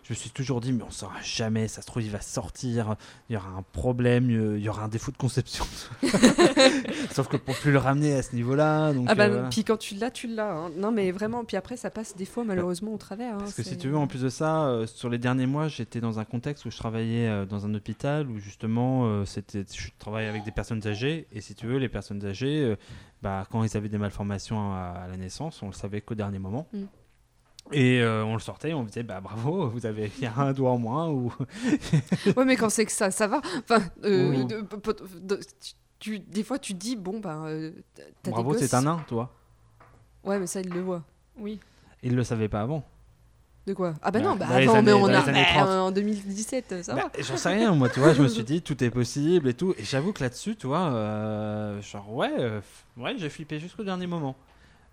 Speaker 1: je me suis toujours dit, mais on saura jamais, ça se trouve, il va sortir, il y aura un problème, il y aura un défaut de conception. Sauf que pour plus le ramener à ce niveau-là. Donc,
Speaker 2: Ah bah,
Speaker 1: euh, voilà.
Speaker 2: puis quand tu l'as, tu l'as. hein. Non, mais vraiment, puis après, ça passe des fois, malheureusement, au travers. hein,
Speaker 1: Parce que si tu veux, en plus de ça, euh, sur les derniers mois, j'étais dans un contexte où je travaillais euh, dans un hôpital où justement, c'était, je travaillais avec des personnes âgées. Et si tu veux, les personnes âgées, bah, quand ils avaient des malformations à, à la naissance, on le savait qu'au dernier moment.
Speaker 2: Mm.
Speaker 1: Et euh, on le sortait, on me disait bah bravo, vous avez il y a un doigt en moins ou
Speaker 2: Ouais, mais quand c'est que ça, ça va. Enfin, euh,
Speaker 1: Oui.
Speaker 2: de- pot- de- tu- tu- des fois, tu dis Bon, euh, des
Speaker 1: bravo, c'est un nain, toi.
Speaker 2: Ouais, mais ça, il le voit.
Speaker 3: Oui.
Speaker 1: Il le savait pas avant.
Speaker 2: De quoi? Ah bah
Speaker 1: Bah,
Speaker 2: non, bah avant,
Speaker 1: années-
Speaker 2: mais on a
Speaker 1: les années
Speaker 2: bah,
Speaker 1: 30.
Speaker 2: en 2017, ça va.
Speaker 1: Bah, J'en sais rien, moi, tu vois, je me suis dit, tout est possible et tout. Et j'avoue que là-dessus, tu vois, euh, genre, ouais, euh, ouais j'ai flippé jusqu'au dernier moment.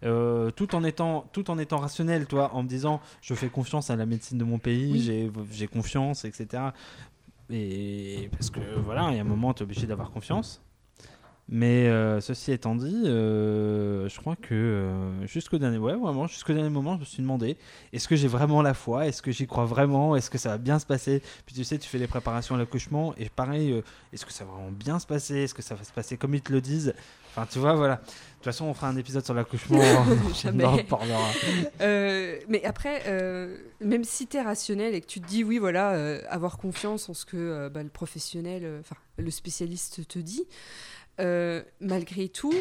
Speaker 1: Euh, tout, en étant, tout en étant rationnel, toi, en me disant, je fais confiance à la médecine de mon pays,
Speaker 2: Oui.
Speaker 1: j'ai- j'ai confiance, etc. Et parce que, voilà, il y a un moment, tu es obligé d'avoir confiance. Mais euh, ceci étant dit, euh, je crois que euh, jusqu'au dernier, ouais, vraiment, jusqu'au dernier moment, je me suis demandé est-ce que j'ai vraiment la foi? Est-ce que j'y crois vraiment? Est-ce que ça va bien se passer? Puis tu sais, tu fais les préparations à l'accouchement et pareil, est-ce que ça va vraiment bien se passer? Est-ce que ça va se passer comme ils te le disent? Enfin, tu vois, voilà. De toute façon, on fera un épisode sur l'accouchement. on
Speaker 2: Jamais.
Speaker 1: en.
Speaker 2: Euh, mais après, même si tu es rationnel et que tu te dis, oui, voilà, avoir confiance en ce que bah, le professionnel, enfin, le spécialiste te dit, euh, malgré tout,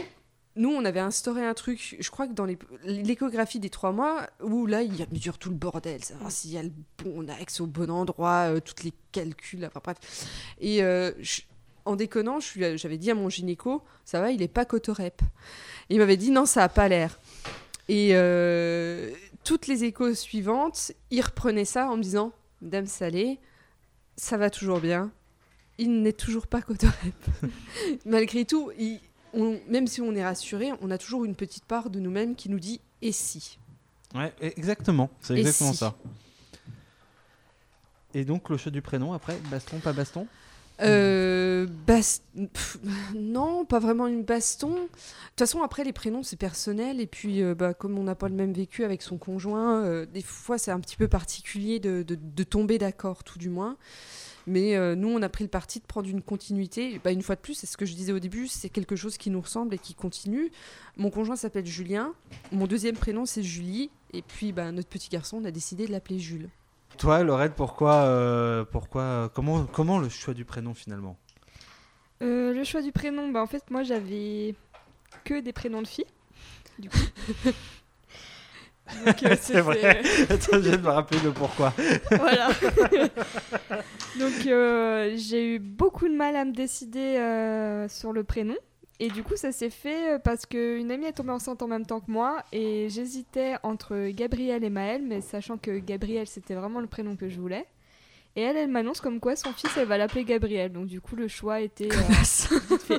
Speaker 2: nous, on avait instauré un truc, je crois que dans l'échographie des trois mois, où là, il y a mesure tout le bordel, savoir s'il y a le bon axe au bon endroit, euh, tous les calculs, enfin bref. Et euh, en déconnant, j'avais dit à mon gynéco, ça va, il est pas cotorep. Il m'avait dit, non, ça a pas l'air. Et toutes les échos suivantes, il reprenait ça en me disant Dame Salée, ça va toujours bien. Il n'est toujours pas cotorep. Malgré tout, il- on- même si on est rassuré, on a toujours une petite part de nous-mêmes qui nous dit Et si?
Speaker 1: Ouais, exactement. C'est exactement
Speaker 2: si
Speaker 1: ça. Et donc, le choix du prénom, après, baston, pas baston?
Speaker 2: Euh, bas- pff, non, pas vraiment une baston. De toute façon, après, les prénoms, c'est personnel. Et puis, euh, bah, comme on n'a pas le même vécu avec son conjoint, euh, des fois, c'est un petit peu particulier de, de- de tomber d'accord, tout du moins. Mais euh, nous, on a pris le parti de prendre une continuité. Bah, une fois de plus, c'est ce que je disais au début, c'est quelque chose qui nous ressemble et qui continue. Mon conjoint s'appelle Julien. Mon deuxième prénom, c'est Julie. Et puis, bah, notre petit garçon, on a décidé de l'appeler Jules.
Speaker 1: Toi, Laurette, pourquoi, euh, pourquoi, comment, comment le choix du prénom finalement?
Speaker 3: Euh, le choix du prénom, bah en fait moi j'avais que des prénoms de filles. Du coup. Euh,
Speaker 1: C'est vrai. Attends, je viens de me rappeler le pourquoi.
Speaker 3: voilà. Donc euh, j'ai eu beaucoup de mal à me décider euh, sur le prénom. Et du coup, ça s'est fait parce qu'une amie est tombée enceinte en même temps que moi et j'hésitais entre Gabriel et Maël, mais sachant que Gabriel c'était vraiment le prénom que je voulais. Et elle, elle m'annonce comme quoi son fils, elle va l'appeler Gabriel. Donc du coup, le choix était euh,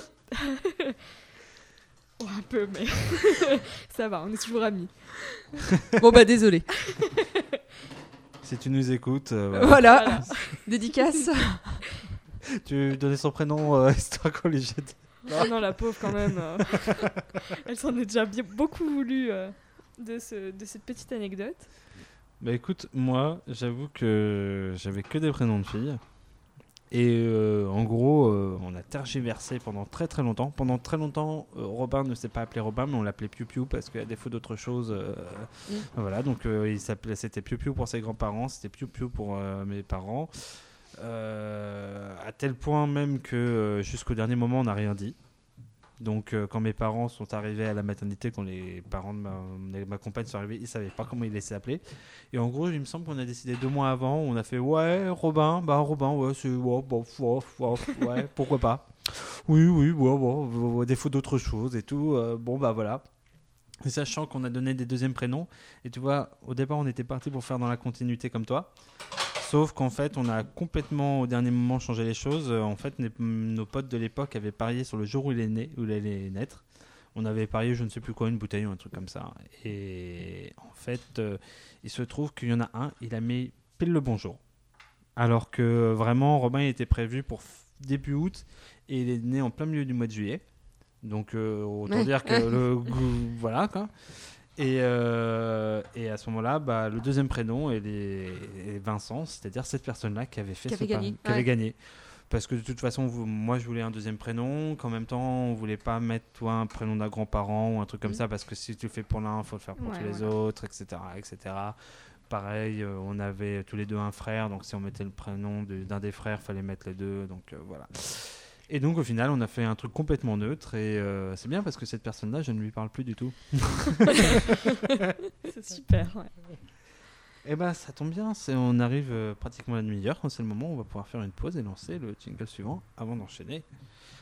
Speaker 3: oh, un peu, mais ça va, on est toujours amis.
Speaker 2: bon, bah, désolé.
Speaker 1: Si tu nous écoutes, euh, voilà.
Speaker 2: Voilà,
Speaker 3: Voilà.
Speaker 2: dédicace.
Speaker 1: tu donnais son prénom euh, histoire qu'on les jette.
Speaker 3: Ah non, la pauvre quand même. euh, elle s'en est déjà bien, beaucoup voulu euh, de, ce, de cette petite anecdote.
Speaker 1: Bah écoute, moi, j'avoue que j'avais que des prénoms de filles. Et euh, en gros, euh, on a tergiversé pendant très très longtemps. Pendant très longtemps, euh, Robin ne s'est pas appelé Robin, mais on l'appelait Piu Piu parce qu'à défaut d'autre chose, voilà. Donc il s'appelait, c'était Piu Piu pour ses grands-parents, c'était Piu Piu pour mes parents. À tel point même que jusqu'au dernier moment, on n'a rien dit. Donc euh, quand mes parents sont arrivés à la maternité, quand les parents de ma, de ma compagne sont arrivés, ils savaient pas comment ils laissaient appeler. Et en gros, il me semble qu'on a décidé deux mois avant, on a fait ouais, Robin, bah Robin, ouais, c'est ouais, ouais, ouais, ouais, pourquoi pas. Oui, oui, ouais, ouais, défaut d'autre chose et tout. euh, bon, bah voilà. Et sachant qu'on a donné des deuxièmes prénoms, et tu vois, au départ, on était parti pour faire dans la continuité comme toi. Sauf qu'en fait, on a complètement au dernier moment changé les choses. Euh, En fait, nos potes de l'époque avaient parié sur le jour où il, est né, où il allait naître. On avait parié, je ne sais plus quoi, une bouteille ou un truc comme ça. Et en fait, euh, il se trouve qu'il y en a un, il a mis pile le bonjour. Alors que vraiment, Robin il était prévu pour début août et il est né en plein milieu du mois de juillet. Donc euh, autant dire que le goût- voilà quoi. Et, euh, et à ce moment-là, bah, le deuxième prénom est, les- est Vincent, c'est-à-dire cette personne-là qui avait fait
Speaker 2: Qui
Speaker 1: ce
Speaker 2: avait gagné,
Speaker 1: qui avait
Speaker 2: ouais.
Speaker 1: gagné. Parce que de toute façon, vous- moi je voulais un deuxième prénom, qu'en même temps on voulait pas mettre toi un prénom d'un grand-parent ou un truc comme
Speaker 2: Mhm.
Speaker 1: ça, parce que si tu le fais pour l'un, il faut le faire pour
Speaker 3: Ouais,
Speaker 1: tous les autres, etc. etc. Pareil, euh, on avait tous les deux un frère, donc si on mettait le prénom d'un des frères, fallait mettre les deux, donc euh, voilà. Et donc au final, on a fait un truc complètement neutre, et euh, c'est bien parce que cette personne-là, je ne lui parle plus du tout.
Speaker 3: C'est super, ouais.
Speaker 1: Eh ben, ça tombe bien, c'est, on arrive euh, pratiquement à la demi-heure, c'est le moment où on va pouvoir faire une pause et lancer le jingle suivant avant d'enchaîner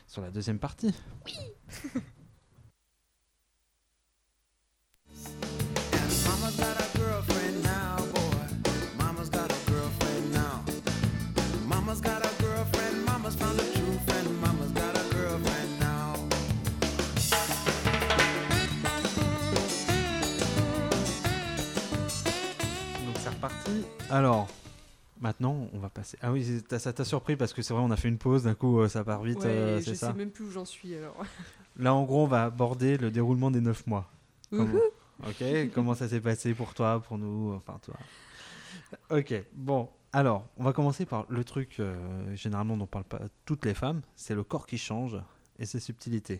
Speaker 1: sur la deuxième partie.
Speaker 4: And
Speaker 1: Reparti. Alors, maintenant, on va passer. Ah oui, ça t'a surpris parce que c'est vrai, on a fait une pause, d'un coup, euh, ça part vite,
Speaker 2: Ouais,
Speaker 1: euh,
Speaker 2: je
Speaker 1: c'est
Speaker 2: sais
Speaker 1: ça
Speaker 2: même plus où j'en suis alors.
Speaker 1: Là, en gros, on va aborder le déroulement des 9 mois. Comment-. Ok, comment ça s'est passé pour toi, pour nous, enfin toi. Ok, bon, alors, on va commencer par le truc euh, généralement dont parlent pas toutes les femmes, c'est le corps qui change et ses subtilités.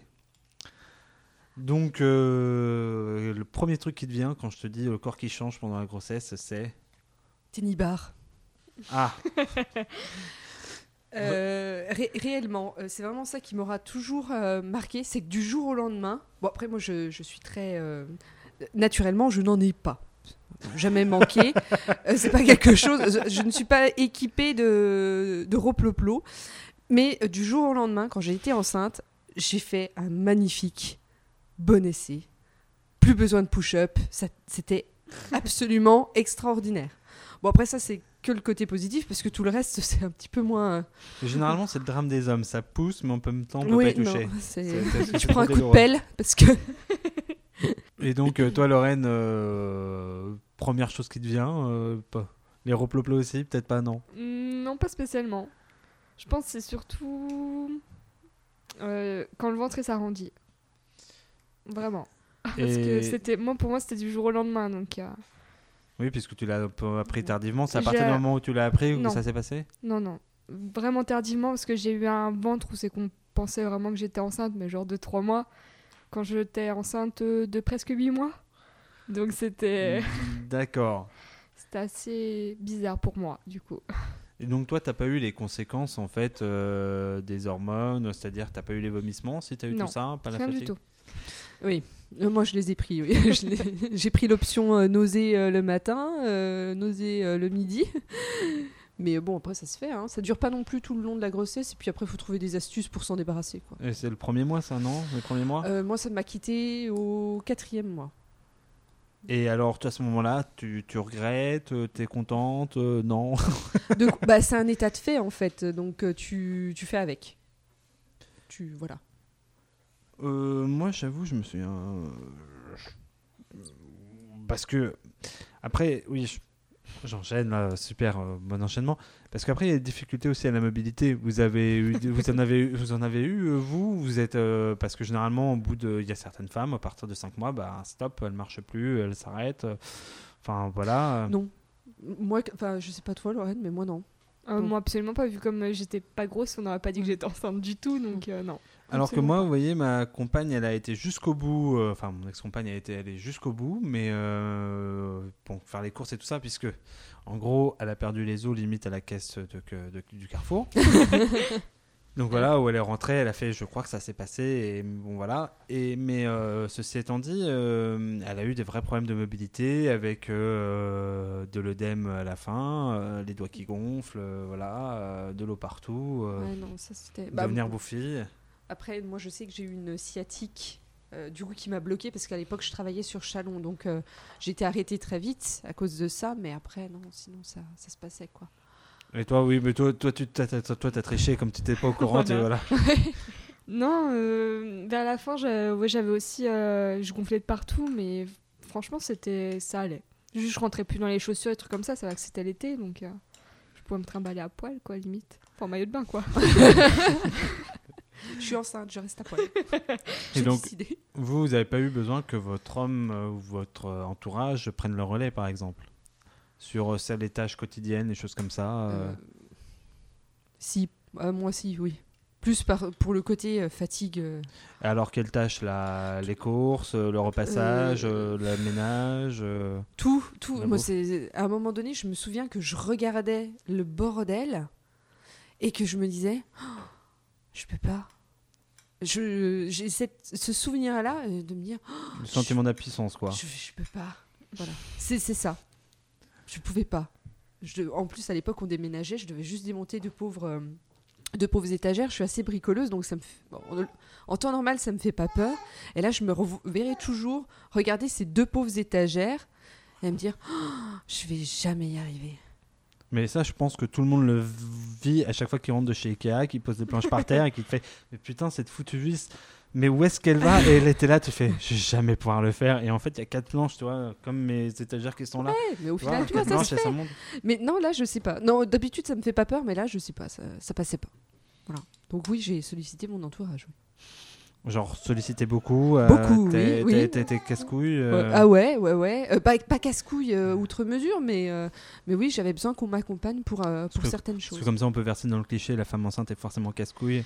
Speaker 1: Donc, euh, le premier truc qui te vient quand je te dis le corps qui change pendant la grossesse, c'est
Speaker 2: Ténibar.
Speaker 1: ah,
Speaker 2: Euh, ré- réellement, euh, c'est vraiment ça qui m'aura toujours euh, marqué, c'est que du jour au lendemain, bon après moi je, je suis très... euh, naturellement je n'en ai pas. Jamais manqué. Euh, c'est pas quelque chose... Je, je ne suis pas équipée de, de roploplo. Mais euh, du jour au lendemain, quand j'ai été enceinte, j'ai fait un magnifique bon essai. Plus besoin de push-up. C'était absolument extraordinaire. Bon après ça c'est que le côté positif parce que tout le reste c'est un petit peu moins... euh,
Speaker 1: généralement c'est le drame des hommes, ça pousse mais en même temps on peut
Speaker 2: oui,
Speaker 1: pas y toucher.
Speaker 2: non, c'est prends un coup de pelle parce que
Speaker 1: Et donc, euh, toi, Lorraine, euh, première chose qui te vient, euh, pas. Les reploplos aussi, peut-être pas, non?
Speaker 3: Mm, Non, pas spécialement. Je pense que c'est surtout euh, quand le ventre est s'arrondit. Vraiment. Parce que c'était, moi, pour moi, c'était du jour au lendemain. Donc, euh,
Speaker 1: Oui, puisque tu l'as appris tardivement. C'est à partir du moment où tu l'as appris
Speaker 3: Non.
Speaker 1: ça s'est passé?
Speaker 3: Non, non. Vraiment tardivement, parce que j'ai eu un ventre où c'est qu'on pensait vraiment que j'étais enceinte, mais genre de 3 mois, quand j'étais enceinte euh, de presque 8 mois. Donc, c'était,
Speaker 1: D'accord.
Speaker 3: c'était assez bizarre pour moi, du coup.
Speaker 1: Et donc, toi, t'as pas eu les conséquences, en fait, euh, des hormones C'est-à-dire, t'as pas eu les vomissements si t'as eu
Speaker 3: Non,
Speaker 1: tout ça Pas la
Speaker 3: Rien du
Speaker 1: fatigue?
Speaker 3: tout.
Speaker 2: Oui, Euh, moi je les ai pris. oui. J'ai pris l'option euh, nausée euh, le matin, euh, nausée le midi. Mais bon après ça se fait. Hein. Ça dure pas non plus tout le long de la grossesse et puis après il faut trouver des astuces pour s'en débarrasser. Quoi.
Speaker 1: Et c'est le premier mois, ça, non? Le premier mois?
Speaker 2: Moi ça m'a quitté au quatrième mois.
Speaker 1: Et alors, à ce moment-là, tu, tu regrettes T'es contente Non?
Speaker 2: De- bah, c'est un état de fait en fait, donc tu, tu fais avec. Tu voilà.
Speaker 1: Euh, moi, j'avoue, je me souviens. euh, Parce que. Après, oui, je- j'enchaîne là, super euh, bon enchaînement. Parce qu'après, il y a des difficultés aussi à la mobilité. Vous, avez eu, vous, en, avez, eu- vous en avez eu, euh, vous? Vous êtes. euh, parce que généralement, au bout de. Il y a certaines femmes, à partir de 5 mois, bah, stop, elles marchent plus, elles s'arrêtent. euh, Enfin, voilà.
Speaker 2: Non. Moi, enfin je sais pas toi Lorraine, mais moi non.
Speaker 3: Euh,
Speaker 2: Bon.
Speaker 3: Moi, absolument pas, vu comme j'étais pas grosse, on n'aurait pas dit que j'étais enceinte du tout, donc euh, non.
Speaker 1: Alors que moi, vous voyez, ma compagne, elle a été jusqu'au bout. euh, Enfin, mon ex-compagne a été allée jusqu'au bout, mais euh, pour faire les courses et tout ça, puisque en gros, elle a perdu les os limite à la caisse de, du Carrefour. Donc voilà, où elle est rentrée, elle a fait, je crois que ça s'est passé, et bon voilà. Et mais euh, ceci étant dit, euh, elle a eu des vrais problèmes de mobilité avec euh, de l'œdème à la fin, les doigts qui gonflent, voilà, de l'eau partout,
Speaker 2: Ouais, non, ça c'était. bah,
Speaker 1: devenir bouffi.
Speaker 2: Après, moi, je sais que j'ai eu une sciatique euh, du coup qui m'a bloqué parce qu'à l'époque je travaillais sur Chalon, donc euh, été arrêtée très vite à cause de ça, mais après non, sinon ça, ça se passait quoi.
Speaker 1: Et toi, oui, mais toi, toi, tu t'as, toi, triché comme tu n'étais pas au courant.
Speaker 3: Voilà. Non, euh, vers la fin, ouais, j'avais aussi. euh, je gonflais de partout, mais franchement, c'était, ça allait. Juste, je rentrais plus dans les chaussures et trucs comme ça, ça va que c'était l'été, donc je pouvais me trimballer à poil, quoi, limite. Enfin, en maillot de bain, quoi.
Speaker 2: Je suis enceinte, je reste à poil.
Speaker 1: Et donc,
Speaker 2: décidé.
Speaker 1: vous, vous n'avez pas eu besoin que votre homme euh, ou votre euh, entourage prenne le relais, par exemple Sur euh, celles des tâches quotidiennes, des choses comme ça euh,
Speaker 2: Euh, Si, euh, moi si, oui. Plus par, pour le côté euh, fatigue. euh,
Speaker 1: Alors, quelles tâches? La... Les courses, le repassage,
Speaker 2: Euh,
Speaker 1: euh, le ménage euh,
Speaker 2: Tout, tout. Moi, à un moment donné, je me souviens que je regardais le bordel et que je me disais, Oh, je peux pas. Je, j'ai cette- ce souvenir-là euh, de me dire,
Speaker 1: Le sentiment d'impuissance, quoi.
Speaker 2: je, je peux pas. Voilà, c'est c'est ça. Je pouvais pas. Je- en plus, à l'époque, on déménageait, je devais juste démonter de pauvres, euh, de pauvres étagères. Je suis assez bricoleuse, donc ça me. fait- bon, en- temps normal, ça me fait pas peur. Et là, je me reverrai toujours regarder ces deux pauvres étagères et me dire, Oh, je vais jamais y arriver.
Speaker 1: Mais ça, je pense que tout le monde le vit à chaque fois qu'il rentre de chez Ikea, qu'il pose des planches par terre et qu'il te fait Mais putain, cette foutue vis, mais où est-ce qu'elle va? Et elle était là, tu fais Je vais jamais pouvoir le faire. Et en fait, il y a quatre planches, tu vois, comme mes étagères qui sont là.
Speaker 2: Ouais, mais au
Speaker 1: Tu vois,
Speaker 2: final, tu vois, ça
Speaker 1: planches
Speaker 2: se fait.
Speaker 1: ça monte.
Speaker 2: Mais non, là, je sais pas. Non, d'habitude, ça me fait pas peur, mais là, je sais pas, ça, ça passait pas. Voilà. Donc oui, j'ai sollicité mon entourage. oui.
Speaker 1: Genre solliciter beaucoup. euh,
Speaker 2: Beaucoup,
Speaker 1: t'es-
Speaker 2: oui,
Speaker 1: t'es- t'es casse-couille.
Speaker 2: Ouais.
Speaker 1: euh,
Speaker 2: Ah ouais, ouais, ouais. Euh, pas pas casse-couille euh, outre mesure, mais, euh, mais oui, j'avais besoin qu'on m'accompagne pour, euh, pour
Speaker 1: que-
Speaker 2: certaines
Speaker 1: Parce
Speaker 2: choses.
Speaker 1: que comme ça, on peut verser dans le cliché la femme enceinte est forcément casse-couille.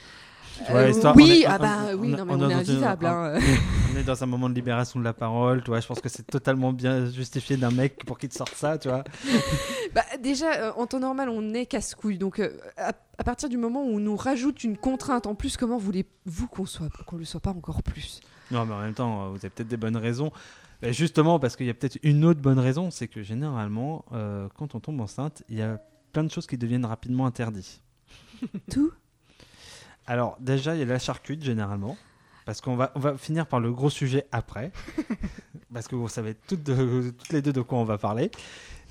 Speaker 1: Tu
Speaker 2: Euh,
Speaker 1: histoire-
Speaker 2: oui,
Speaker 1: on est-
Speaker 2: ah
Speaker 1: on-
Speaker 2: bah
Speaker 1: on-
Speaker 2: oui, non, mais
Speaker 1: on
Speaker 2: on,
Speaker 1: est un-
Speaker 2: hein.
Speaker 1: On est dans un moment de libération de la parole, tu vois. Je pense que c'est totalement bien justifié d'un mec pour qu'il te sorte ça, tu vois.
Speaker 2: Bah, déjà, euh, en temps normal, on est casse-couille. Donc, euh, à, à partir du moment où on nous rajoute une contrainte en plus, comment voulez-vous qu'on soit, qu'on le soit pas encore plus?
Speaker 1: Non, mais en même temps, vous avez peut-être des bonnes raisons. Justement, parce qu'il y a peut-être une autre bonne raison, c'est que généralement, euh, quand on tombe enceinte, il y a plein de choses qui deviennent rapidement interdites.
Speaker 2: Tout?
Speaker 1: Alors, déjà, il y a la charcute, généralement. Parce qu'on va, on va finir par le gros sujet après. parce que vous savez toutes, de- toutes les deux de quoi on va parler.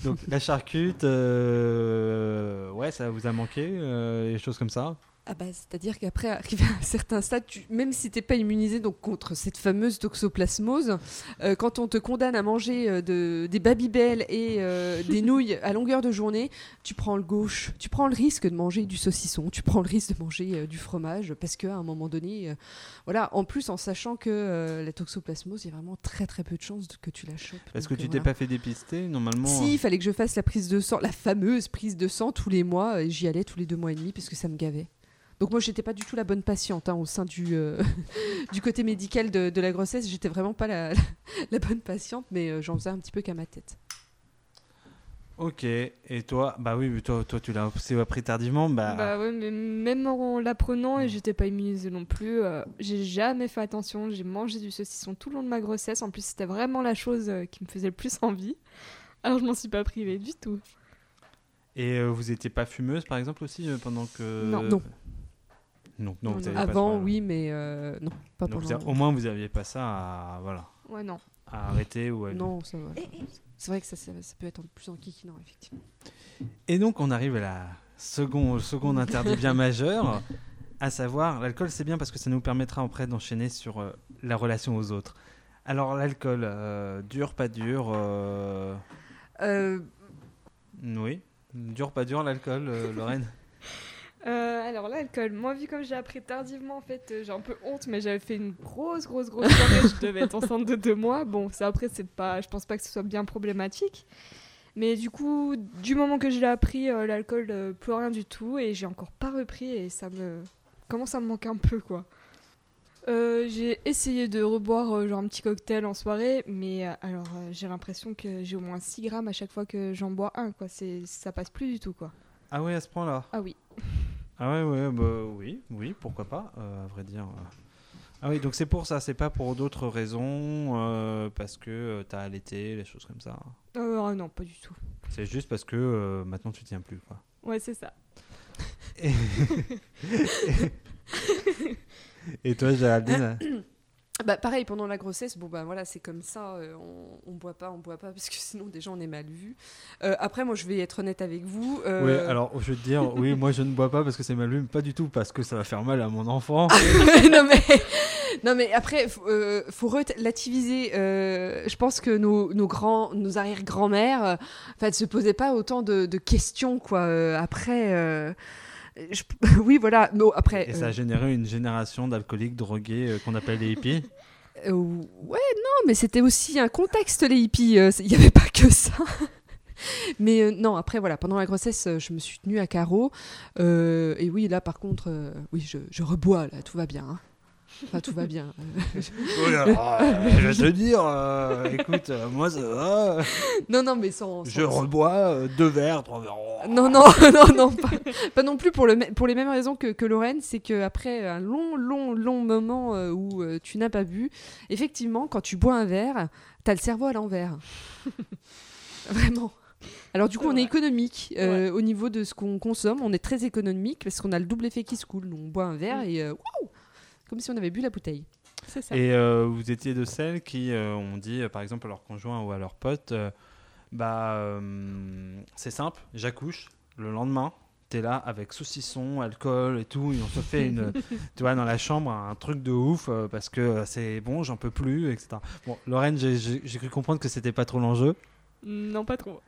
Speaker 1: Donc, la charcute, euh, ouais, ça vous a manqué, euh, des choses comme ça?
Speaker 2: Ah bah, c'est-à-dire qu'après, arrivé à un certain stade, tu- même si t'es pas immunisé donc contre cette fameuse toxoplasmose, euh, quand on te condamne à manger euh, de, des babybel et euh, des nouilles à longueur de journée, tu prends le gauche, tu prends le risque de manger du saucisson, tu prends le risque de manger du fromage, parce qu'à un moment donné, voilà, en plus en sachant que la toxoplasmose, il y a vraiment très très peu de chances que tu la chopes.
Speaker 1: Parce que tu t'es
Speaker 2: voilà.
Speaker 1: pas fait dépister, normalement.
Speaker 2: Si, il fallait que je fasse la prise de sang, la fameuse prise de sang tous les mois, et j'y allais tous les deux mois et demi parce que ça me gavait. Donc moi, j'étais pas du tout la bonne patiente hein, au sein du, euh, du côté médical de, de la grossesse. J'étais vraiment pas la, la bonne patiente, mais euh, j'en faisais un petit peu qu'à ma tête.
Speaker 1: Ok, et toi, bah oui, mais toi, toi tu l'as appris tardivement, bah,
Speaker 3: Bah ouais, mais même en l'apprenant et j'étais pas immunisée non plus, euh, j'ai jamais fait attention. J'ai mangé du saucisson tout le long de ma grossesse. En plus, c'était vraiment la chose euh, qui me faisait le plus envie. Alors je m'en suis pas privée du tout.
Speaker 1: Et euh, vous étiez pas fumeuse, par exemple, aussi, euh, pendant que...
Speaker 2: Non. Non.
Speaker 1: Non, non,
Speaker 3: Non,
Speaker 1: vous
Speaker 3: non.
Speaker 1: aviez pas
Speaker 2: Avant, oui, mais euh, non, pas
Speaker 1: Donc,
Speaker 2: pendant.
Speaker 1: c'est- au moins, vous aviez pas ça à, voilà,
Speaker 3: Ouais, non.
Speaker 1: à arrêter ou à...
Speaker 2: Non, ça va. C'est vrai que ça, ça, ça peut être plus enquiquinant, effectivement.
Speaker 1: Et donc, on arrive à la seconde, seconde interdit bien majeur, à savoir, l'alcool, c'est bien parce que ça nous permettra après d'enchaîner sur euh, la relation aux autres. Alors, l'alcool, euh, dur, pas dur euh,
Speaker 2: Euh,
Speaker 1: Oui. Dur, pas dur, l'alcool, euh, Lorraine?
Speaker 3: Euh, alors l'alcool, moi vu comme j'ai appris tardivement en fait, euh, j'ai un peu honte, mais j'avais fait une grosse grosse grosse soirée, je devais être enceinte de deux mois. Bon, ça après c'est pas, je pense pas que ce soit bien problématique. Mais du coup, du moment que je l'ai appris, euh, l'alcool euh, plus rien du tout et j'ai encore pas repris et ça me commence à me manquer un peu quoi. J'ai essayé de reboire genre un petit cocktail en soirée, mais alors j'ai l'impression que j'ai au moins 6 grammes à chaque fois que j'en bois un quoi. C'est, ça passe plus du tout quoi.
Speaker 1: Ah ouais, à ce point-là?
Speaker 3: Ah oui.
Speaker 1: Ah ouais, ouais, bah oui, oui, pourquoi pas, euh, à vrai dire. euh. Ah oui, donc c'est pour ça, c'est pas pour d'autres raisons, euh, parce que t'as allaité, les choses comme ça.
Speaker 3: Euh, ah non, pas du tout.
Speaker 1: C'est juste parce que euh, maintenant tu tiens plus, quoi.
Speaker 3: Ouais, c'est ça.
Speaker 1: Et, Et toi, Géraldine
Speaker 2: Bah, pareil, pendant la grossesse, bon bah voilà, c'est comme ça, euh, on, on boit pas, on boit pas, parce que sinon déjà on est mal vu. Euh, après, moi je vais être honnête avec vous. euh,
Speaker 1: Oui, alors je vais te dire, oui, moi je ne bois pas parce que c'est mal vu, mais pas du tout parce que ça va faire mal à mon enfant.
Speaker 2: non, mais, non mais après, faut, euh, faut relativiser. euh, je pense que nos, nos grands, nos arrière-grand-mères, euh, enfin, elles se posaient pas autant de, de questions quoi. euh, après, euh, je- oui voilà. Non, après,
Speaker 1: Et ça a
Speaker 2: euh,
Speaker 1: généré une génération d'alcooliques drogués euh, qu'on appelle les hippies.
Speaker 2: euh, ouais, non, mais c'était aussi un contexte les hippies. euh, Il n'y avait pas que ça. Mais euh, non, après voilà, pendant la grossesse, euh, je me suis tenue à carreau. euh, et oui, là par contre, euh, oui, je, je rebois là, tout va bien. hein. Enfin, tout va bien. euh.
Speaker 1: Oui, alors, euh, je vais te dire, euh, écoute, euh, moi ça va,
Speaker 2: Non, non, mais sans.
Speaker 1: je
Speaker 2: sans-
Speaker 1: rebois euh, deux verres, trois verres. Oh.
Speaker 2: Non, non, non, non, pas, pas non plus pour, le, mê- pour les mêmes raisons que, que Lorraine, c'est qu'après un long, long, long moment euh, où euh, tu n'as pas bu, effectivement, quand tu bois un verre, t'as le cerveau à l'envers. Vraiment. Alors du coup, on est économique euh, au niveau de ce qu'on consomme. On est très économique parce qu'on a le double effet qui se coule. On boit un verre
Speaker 3: Mm.
Speaker 2: et euh, comme si on avait bu la bouteille.
Speaker 3: C'est ça.
Speaker 1: Et euh, vous étiez de celles qui euh, ont dit, euh, par exemple, à leur conjoint ou à leur pote, euh, bah, euh, c'est simple, j'accouche, le lendemain, t'es là avec saucisson, alcool et tout, et on se fait une, tu vois, dans la chambre, un truc de ouf, euh, parce que c'est bon, j'en peux plus, etc. Bon, Lorraine, j'ai cru comprendre que c'était pas trop l'enjeu,
Speaker 3: Non, pas trop.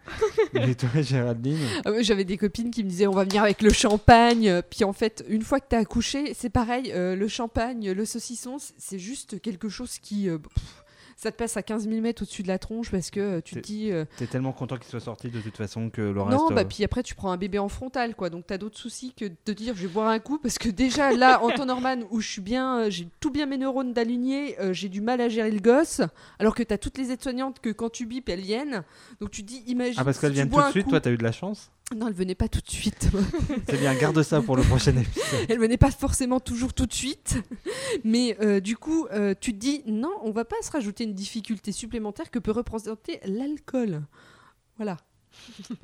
Speaker 1: mais toi, Géraldine,
Speaker 2: Ah J'avais des copines qui me disaient on va venir avec le champagne. Puis en fait, une fois que t'as accouché, c'est pareil. euh, le champagne, le saucisson, c'est juste quelque chose qui. euh, pff, ça te passe à 15 000 mètres au-dessus de la tronche parce que euh, tu te dis. euh,
Speaker 1: t'es tellement content qu'il soit sorti de toute façon que le reste.
Speaker 2: non, bah
Speaker 1: euh,
Speaker 2: puis après tu prends un bébé en frontal quoi. Donc t'as d'autres soucis que de te dire je vais boire un coup parce que déjà là en temps normal où je suis bien, j'ai tout bien mes neurones d'aligner, euh, j'ai du mal à gérer le gosse. Alors que t'as toutes les aides-soignantes que quand tu bipes elles viennent. Donc tu te dis imagine.
Speaker 1: Ah, parce
Speaker 2: si
Speaker 1: qu'elles viennent tout de suite,
Speaker 2: coup-
Speaker 1: toi, t'as eu de la chance.
Speaker 2: Non, elles venaient pas tout de suite.
Speaker 1: C'est bien, garde ça pour le prochain épisode.
Speaker 2: Elle venait pas forcément toujours tout de suite, mais euh, du coup, euh, tu te dis non, on va pas se rajouter une difficulté supplémentaire que peut représenter l'alcool. Voilà.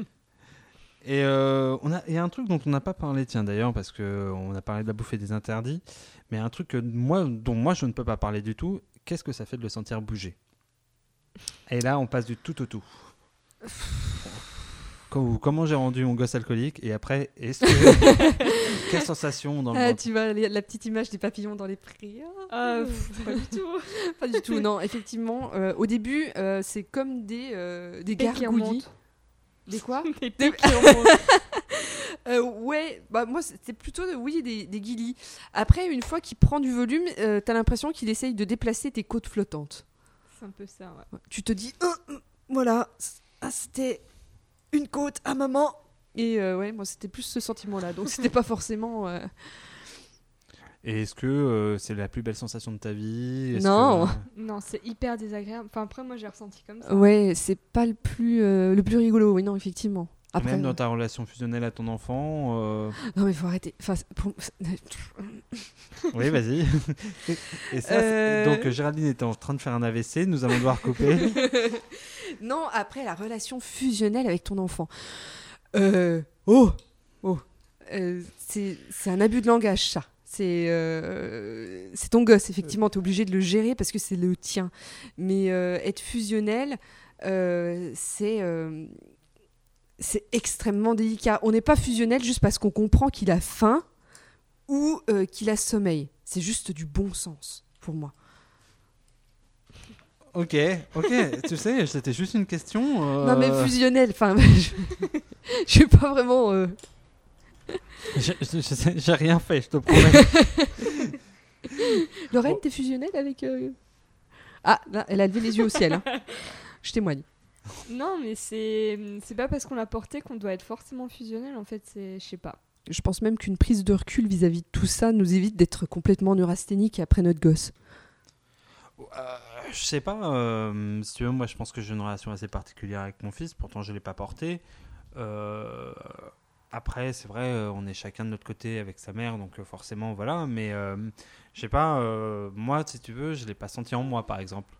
Speaker 1: Et euh, on a, il y a un truc dont on n'a pas parlé, tiens d'ailleurs, parce que on a parlé de la bouffe et des interdits, mais un truc que moi, dont moi je ne peux pas parler du tout. Qu'est-ce que ça fait de le sentir bouger? Et là, on passe du tout au tout. Com- Comment j'ai rendu mon gosse alcoolique Et après, est-ce que quelle sensation dans le
Speaker 2: Ah,
Speaker 1: ventre
Speaker 2: tu vois la, petite image des papillons dans les prés. Ah,
Speaker 3: pff, pas du tout.
Speaker 2: pas du tout. Non, effectivement, euh, au début, euh, c'est comme des euh, des gargouillis. Des quoi
Speaker 3: Des.
Speaker 2: Euh, ouais, bah moi c'était plutôt oui des, des guilis. Après, une fois qu'il prend du volume, euh, t'as l'impression qu'il essaye de déplacer tes côtes flottantes.
Speaker 3: C'est un peu ça, ouais.
Speaker 2: Tu te dis, Euh, euh, voilà, ah, c'était une côte à maman. Et euh, ouais, moi c'était plus ce sentiment-là. Donc c'était pas forcément. euh,
Speaker 1: Et est-ce que euh, c'est la plus belle sensation de ta vie?
Speaker 2: Non.
Speaker 1: que-
Speaker 3: Non, c'est hyper désagréable. Enfin, après, moi, j'ai ressenti comme ça.
Speaker 2: Ouais, c'est pas le plus euh, le plus rigolo. Oui, non, effectivement. Après,
Speaker 1: Même dans ta relation fusionnelle à ton enfant euh,
Speaker 2: non mais faut arrêter. Enfin, pour-
Speaker 1: Oui, vas-y. Et ça,
Speaker 2: Euh.
Speaker 1: donc Géraldine était en train de faire un AVC, nous allons devoir couper.
Speaker 2: non, après la relation fusionnelle avec ton enfant. Euh, oh, oh, c'est un abus de langage ça. C'est euh, c'est ton gosse, effectivement, tu es obligé de le gérer parce que c'est le tien. Mais euh, être fusionnel, euh, c'est c'est extrêmement délicat. On n'est pas fusionnel juste parce qu'on comprend qu'il a faim ou euh, qu'il a sommeil. C'est juste du bon sens pour moi.
Speaker 1: ok, ok, tu sais, c'était juste une question. euh,
Speaker 2: Non mais fusionnel, enfin, je, suis pas vraiment. euh,
Speaker 1: J'ai rien fait, je te promets.
Speaker 2: Lorraine, t'es fusionnelle avec. euh, Ah, là, elle a levé les yeux au ciel. hein. Je témoigne.
Speaker 3: Non, mais c'est c'est pas parce qu'on l'a porté qu'on doit être forcément fusionnel. En fait, c'est. Je sais pas.
Speaker 2: Je pense même qu'une prise de recul vis-à-vis de tout ça nous évite d'être complètement neurasthénique après notre gosse.
Speaker 1: Euh, je sais pas, euh, si tu veux, moi je pense que j'ai une relation assez particulière avec mon fils, pourtant je l'ai pas porté. Euh, après, c'est vrai, euh, on est chacun de notre côté avec sa mère, donc forcément, voilà, mais euh, je sais pas, euh, moi, si tu veux, je l'ai pas senti en moi, par exemple.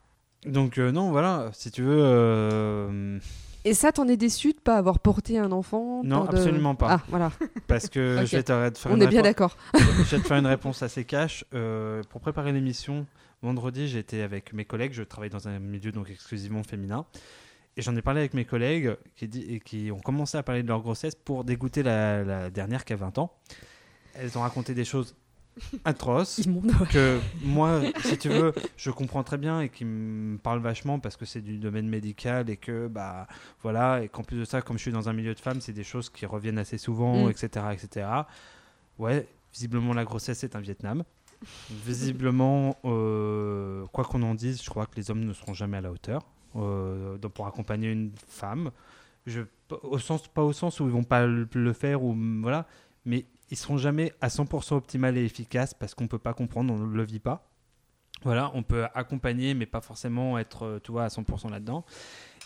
Speaker 1: Donc, euh, non, voilà, si tu veux. euh,
Speaker 2: Et ça, t'en es déçu de pas avoir porté un enfant
Speaker 1: Non,
Speaker 2: tant de-
Speaker 1: absolument pas.
Speaker 2: Ah, voilà,
Speaker 1: Parce que
Speaker 2: Ok.
Speaker 1: je vais te te faire
Speaker 2: on
Speaker 1: une
Speaker 2: est bien
Speaker 1: réponse-
Speaker 2: d'accord.
Speaker 1: je vais te faire une réponse assez cash. Euh, pour préparer l'émission, vendredi, j'étais avec mes collègues. Je travaille dans un milieu donc exclusivement féminin. Et j'en ai parlé avec mes collègues qui, dit- et qui ont commencé à parler de leur grossesse pour dégoûter la, la dernière qui a 20 ans. Elles ont raconté des choses
Speaker 2: ouais.
Speaker 1: que moi, si tu veux, je comprends très bien et qui me parle vachement parce que c'est du domaine médical et que, bah, voilà, et qu'en plus de ça, comme je suis dans un milieu de femmes, c'est des choses qui reviennent assez souvent,
Speaker 2: Mm.
Speaker 1: etc., etc. Ouais, visiblement, la grossesse, c'est un Vietnam. Visiblement, euh, quoi qu'on en dise, je crois que les hommes ne seront jamais à la hauteur euh, donc pour accompagner une femme. Je, au sens, pas au sens où ils vont pas le faire, ou voilà, mais ils seront jamais à 100% optimal et efficaces parce qu'on peut pas comprendre, on ne le vit pas. Voilà, on peut accompagner, mais pas forcément être, euh, tu vois, à 100% là-dedans.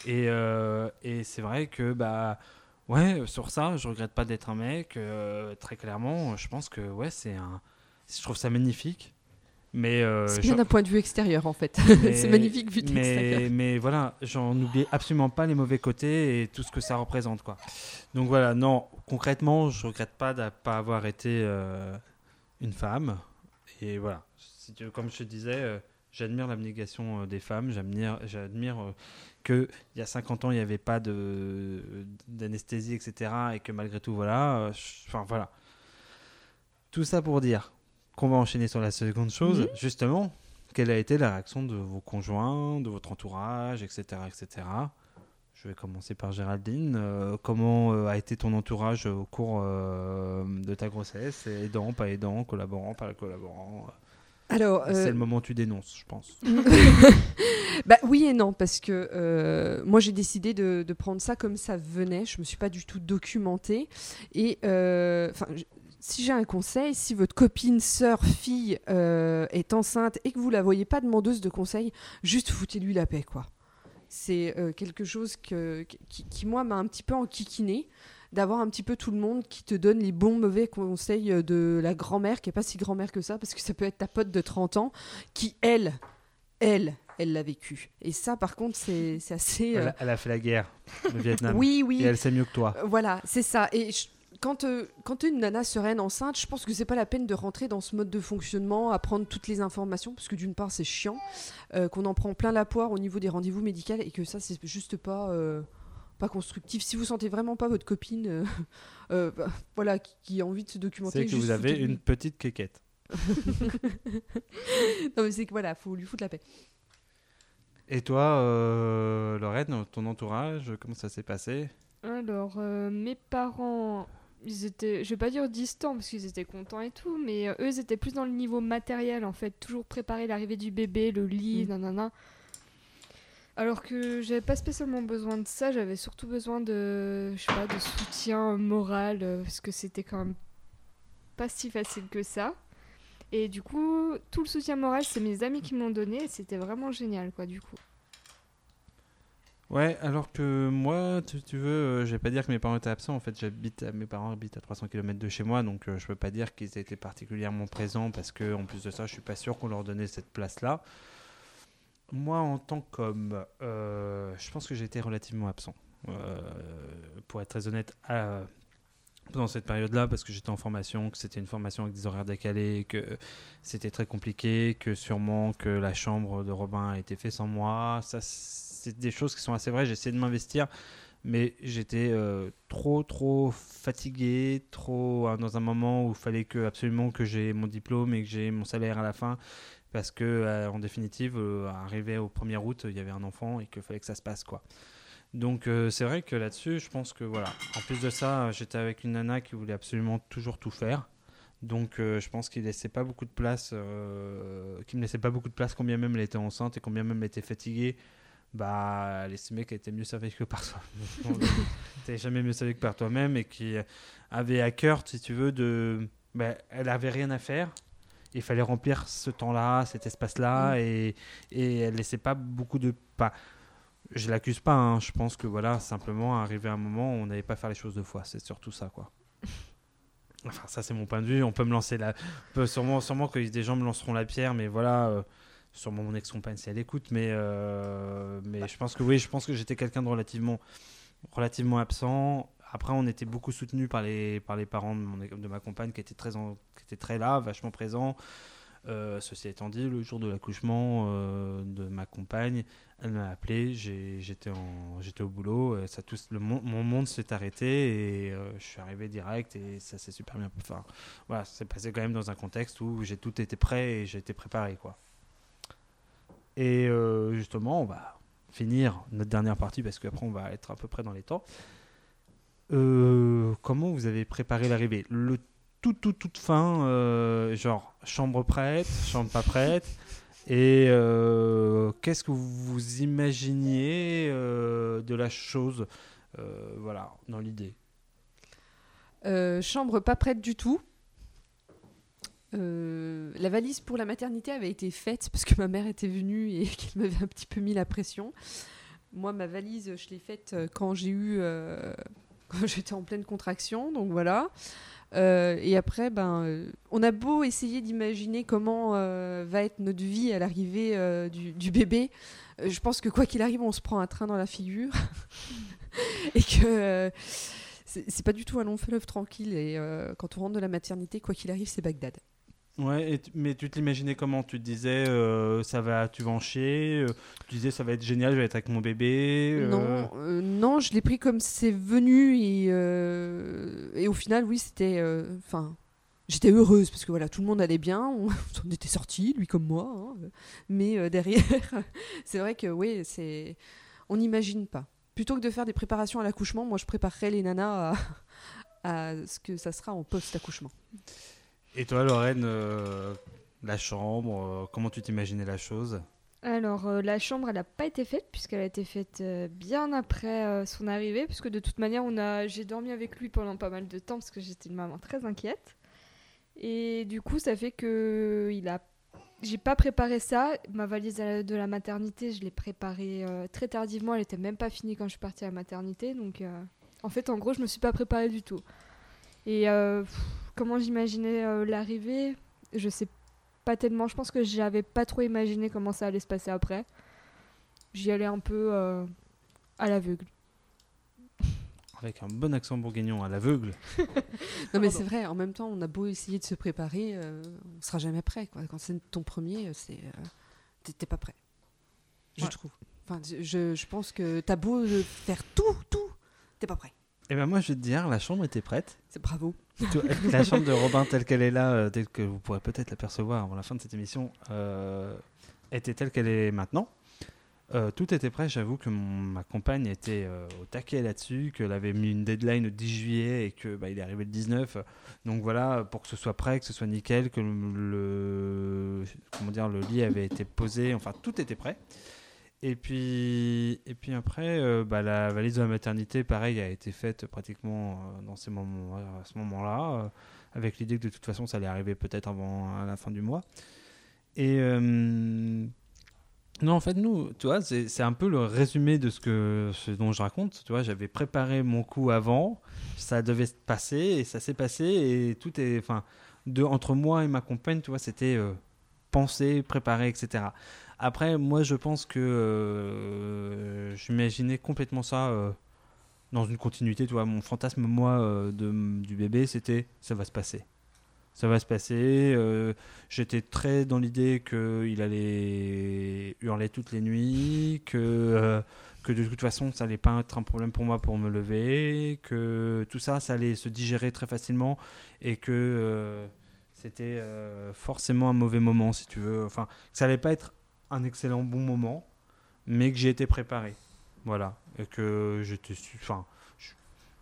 Speaker 1: Et, euh, et c'est vrai que, bah, ouais, sur ça, je regrette pas d'être un mec. euh, très clairement, je pense que, ouais, c'est un. Je trouve ça magnifique. Mais. euh,
Speaker 2: C'est bien d'un point de vue extérieur, en fait. c'est magnifique vu de l'extérieur.
Speaker 1: mais voilà, j'en oublie absolument pas les mauvais côtés et tout ce que ça représente. Quoi. Donc voilà, non, concrètement, je regrette pas de pas avoir été euh, une femme. Et voilà, comme je te disais, euh, j'admire l'abnégation euh, des femmes, j'admire, j'admire que il y a 50 ans, il n'y avait pas de, d'anesthésie, etc. Et que malgré tout, voilà, enfin voilà. Tout ça pour dire qu'on va enchaîner sur la seconde chose,
Speaker 2: Mhm.
Speaker 1: justement. Quelle a été la réaction de vos conjoints, de votre entourage, etc. etc. Je vais commencer par Géraldine. Euh, comment euh, a été ton entourage au cours euh, de ta grossesse? Aidant, pas aidant, collaborant, pas collaborant?
Speaker 2: Alors,
Speaker 1: C'est le moment où tu dénonces, je pense.
Speaker 2: bah oui et non, parce que moi j'ai décidé de, de prendre ça comme ça venait. Je me suis pas du tout documentée. Et enfin, si j'ai un conseil, si votre copine, sœur, fille euh, est enceinte et que vous la voyez pas demandeuse de conseil, juste foutez-lui la paix, quoi. C'est euh, quelque chose que, qui, qui, moi, m'a un petit peu enquiquiné d'avoir un petit peu tout le monde qui te donne les bons, mauvais conseils euh, de la grand-mère, qui est pas si grand-mère que ça, parce que ça peut être ta pote de 30 ans, qui, elle, elle, elle l'a vécu. Et ça, par contre, c'est c'est assez... euh,
Speaker 1: Elle, a- elle a fait la guerre, le Vietnam.
Speaker 2: oui, oui.
Speaker 1: Et elle sait mieux que toi.
Speaker 2: Euh, Voilà, c'est ça. Et je- quand, euh, quand une nana sereine enceinte, je pense que c'est pas la peine de rentrer dans ce mode de fonctionnement, à prendre toutes les informations, parce que d'une part c'est chiant, euh, qu'on en prend plein la poire au niveau des rendez-vous médicaux et que ça c'est juste pas euh, pas constructif. Si vous sentez vraiment pas votre copine, euh, euh, bah, voilà, qui, qui a envie de se documenter,
Speaker 1: C'est que
Speaker 2: juste
Speaker 1: vous avez une petite quéquette.
Speaker 2: non mais c'est que voilà, faut lui foutre la paix.
Speaker 1: Et toi, euh, Lorraine, ton entourage, comment ça s'est passé?
Speaker 3: Alors, euh, mes parents, ils étaient, je vais pas dire distants parce qu'ils étaient contents et tout, mais euh, eux, ils étaient plus dans le niveau matériel en fait, toujours préparer l'arrivée du bébé, le lit,
Speaker 2: Mm.
Speaker 3: nanana. Alors que j'avais pas spécialement besoin de ça, j'avais surtout besoin de, je sais pas, de soutien moral euh, parce que c'était quand même pas si facile que ça. Et du coup, tout le soutien moral, c'est mes amis qui me l'ont donné et c'était vraiment génial quoi du coup.
Speaker 1: Ouais, alors que moi, tu, tu veux, euh, je vais pas dire que mes parents étaient absents. En fait, j'habite, mes parents habitent à 300 km de chez moi, donc euh, je peux pas dire qu'ils étaient particulièrement présents parce que, en plus de ça, je suis pas sûr qu'on leur donnait cette place-là. Moi, en tant qu'homme, euh, je pense que été relativement absent. Euh, pour être très honnête, à- dans cette période-là, parce que j'étais en formation, que c'était une formation avec des horaires décalés, que c'était très compliqué, que sûrement que la chambre de Robin a été faite sans moi. Ça, c'est des choses qui sont assez vraies. J'ai essayé de m'investir, mais j'étais euh, trop, trop fatigué, trop euh, dans un moment où il fallait que absolument que j'ai mon diplôme et que j'ai mon salaire à la fin, parce que euh, en définitive, euh, arrivé au 1er août, il y avait un enfant et qu'il fallait que ça se passe quoi. Donc c'est vrai que là-dessus, je pense que voilà. En plus de ça, j'étais avec une nana qui voulait absolument toujours tout faire. Donc je pense qu'il laissait pas beaucoup de place, euh, qu'il me laissait pas beaucoup de place, combien même elle était enceinte et combien même elle était fatiguée. Bah, elle estimait qu'elle était mieux servie que par soi. T'es jamais mieux servi que par toi-même et qui avait à cœur, si tu veux, de. Bah, elle avait rien à faire. Il fallait remplir ce temps-là, cet espace-là, et, et elle laissait pas beaucoup de pas. Je l'accuse pas, hein, je pense que voilà, simplement arrivé à un moment où on n'allait pas faire les choses deux fois, c'est surtout ça quoi. Enfin, ça c'est mon point de vue, on peut me lancer la. sûrement, sûrement que des gens me lanceront la pierre, mais voilà, euh, sûrement mon ex-compagne si elle écoute, mais, euh, mais je pense que oui, je pense que j'étais quelqu'un de relativement, relativement absent. Après, on était beaucoup soutenu par les, par les parents de, mon, de ma compagne qui étaient très, en- qui étaient très là, vachement présents. Euh, ceci étant dit, le jour de l'accouchement euh, de ma compagne, elle m'a appelé, j'étais au boulot, ça, tout, le, mon, mon monde s'est arrêté et euh, je suis arrivé direct et ça s'est super bien. Enfin, voilà, c'est passé quand même dans un contexte où j'ai tout été prêt et j'ai été préparé, quoi. Et euh, justement, on va finir notre dernière partie parce qu'après on va être à peu près dans les temps. Euh, comment vous avez préparé l'arrivée? Le tout, tout, toute fin, euh, genre chambre prête, chambre pas prête. Et qu'est-ce que vous imaginiez de la chose Voilà, dans l'idée?
Speaker 2: Chambre pas prête du tout. Euh, la valise pour la maternité avait été faite parce que ma mère était venue et qu'elle m'avait un petit peu mis la pression. Moi, ma valise, je l'ai faite euh, quand j'ai eu, euh, quand j'étais en pleine contraction, donc voilà. Et après, ben, on a beau essayer d'imaginer comment va être notre vie à l'arrivée du, bébé. je pense que quoi qu'il arrive, on se prend un train dans la figure et que c'est pas du tout un long fleuve tranquille. Et quand on rentre de la maternité, quoi qu'il arrive, c'est Bagdad.
Speaker 1: Ouais, mais tu te l'imaginais comment? Tu te disais, euh, ça va, tu vas en chier euh, Tu disais, ça va être génial, je vais être avec mon bébé euh,
Speaker 2: Non, non, je l'ai pris comme c'est venu et, et au final, oui, c'était. Enfin, j'étais heureuse parce que voilà, tout le monde allait bien, on, on était sortis, lui comme moi, hein, mais derrière, c'est vrai que oui, c'est. On n'imagine pas. Plutôt que de faire des préparations à l'accouchement, moi, je préparerais les nanas à ce que ça sera en post-accouchement.
Speaker 1: Et toi, Lorraine, euh, la chambre, euh, comment tu t'imaginais la chose
Speaker 3: Alors, euh, la chambre, elle n'a pas été faite, puisqu'elle a été faite bien après son arrivée, puisque de toute manière, on a... j'ai dormi avec lui pendant pas mal de temps, parce que j'étais une maman très inquiète. Et du coup, ça fait que il a... j'ai pas préparé ça. Ma valise de la maternité, je l'ai préparée très tardivement, elle était même pas finie quand je suis partie à la maternité. Donc, en fait, en gros, je me suis pas préparée du tout. Et comment j'imaginais euh, l'arrivée Je sais pas tellement. Je pense que j'avais pas trop imaginé comment ça allait se passer après. J'y allais un peu euh, à l'aveugle.
Speaker 1: Avec un bon accent bourguignon à l'aveugle.
Speaker 2: Non, mais c'est vrai, en même temps, on a beau essayer de se préparer, euh, on sera jamais prêt. Quoi. Quand c'est ton premier, c'est euh, t'es- t'es pas prêt. Je
Speaker 1: Ouais.
Speaker 2: trouve. Enfin, je, je pense que t'as beau faire tout, tout, t'es pas prêt.
Speaker 1: Et ben moi, je vais te dire, la chambre était prête.
Speaker 2: C'est bravo.
Speaker 1: La chambre de Robin telle qu'elle est là, euh, telle que vous pourrez peut-être l'apercevoir avant la fin de cette émission, euh, était telle qu'elle est maintenant. Euh, tout était prêt, j'avoue que mon- ma compagne était au taquet là-dessus, qu'elle avait mis une deadline le 10 juillet et que bah, il est arrivé le 19. Donc voilà, pour que ce soit prêt, que ce soit nickel, que le, le- comment dire, le lit avait été posé, enfin tout était prêt. Et puis, et puis après, euh, bah, la valise de la maternité, pareil, a été faite pratiquement euh, dans ces moments, à ce moment-là, euh, avec l'idée que de toute façon, ça allait arriver peut-être avant la fin du mois. Et euh, non, en fait, nous, tu vois, c'est un peu le résumé de ce, que, ce dont je raconte. Tu vois, j'avais préparé mon coup avant, ça devait se passer et ça s'est passé et tout est, enfin, entre moi et ma compagne, tu vois, c'était euh, pensé, préparé, etc. Après, moi, je pense que euh, j'imaginais complètement ça euh, dans une continuité. Tu mon fantasme, moi, euh, de, du bébé, c'était ça va se passer. Ça va se passer. euh, J'étais très dans l'idée qu'il allait hurler toutes les nuits, que, que de toute façon, ça allait pas être un problème pour moi pour me lever, que tout ça, ça allait se digérer très facilement et que c'était forcément un mauvais moment, si tu veux. Enfin, ça allait pas être un excellent bon moment, mais que j'ai été préparé. Voilà. Et que j'étais enfin,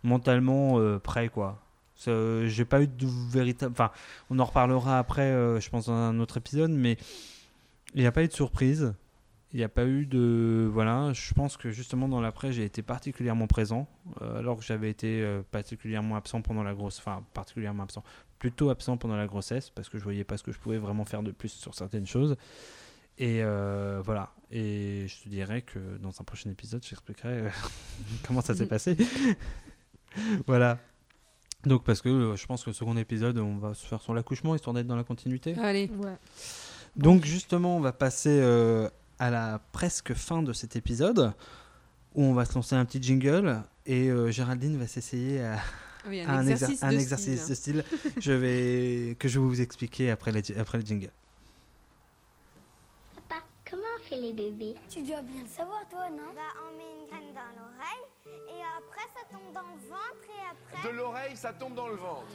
Speaker 1: mentalement euh, prêt, quoi. Ça, J'ai pas eu de véritable. Enfin, on en reparlera après, euh, je pense, dans un autre épisode, mais il n'y a pas eu de surprise. Il n'y a pas eu de. Voilà, je pense que justement dans l'après, j'ai été particulièrement présent, euh, alors que j'avais été euh, particulièrement absent pendant la grosse. Enfin, particulièrement absent. Plutôt absent pendant la grossesse, parce que je voyais pas ce que je pouvais vraiment faire de plus sur certaines choses. Et euh, voilà. Et je te dirais que dans un prochain épisode, j'expliquerai euh, comment ça s'est passé. voilà. Donc, parce que euh, je pense que le second épisode, on va se faire sur l'accouchement, histoire d'être dans la continuité.
Speaker 2: Allez,
Speaker 3: Ouais.
Speaker 1: Donc justement, on va passer euh, à la presque fin de cet épisode où on va se lancer un petit jingle et euh, Géraldine va s'essayer à,
Speaker 2: oui, un,
Speaker 1: un,
Speaker 2: exercice,
Speaker 1: exer- un
Speaker 2: de
Speaker 1: exercice
Speaker 2: style.
Speaker 1: de style. Je vais que je vais vous expliquer après le, après le jingle.
Speaker 5: Fait les bébés
Speaker 6: Tu dois bien le savoir, toi, non?
Speaker 5: Bah, on met une graine dans l'oreille et après ça tombe dans le ventre et après.
Speaker 7: De l'oreille, ça tombe dans le ventre.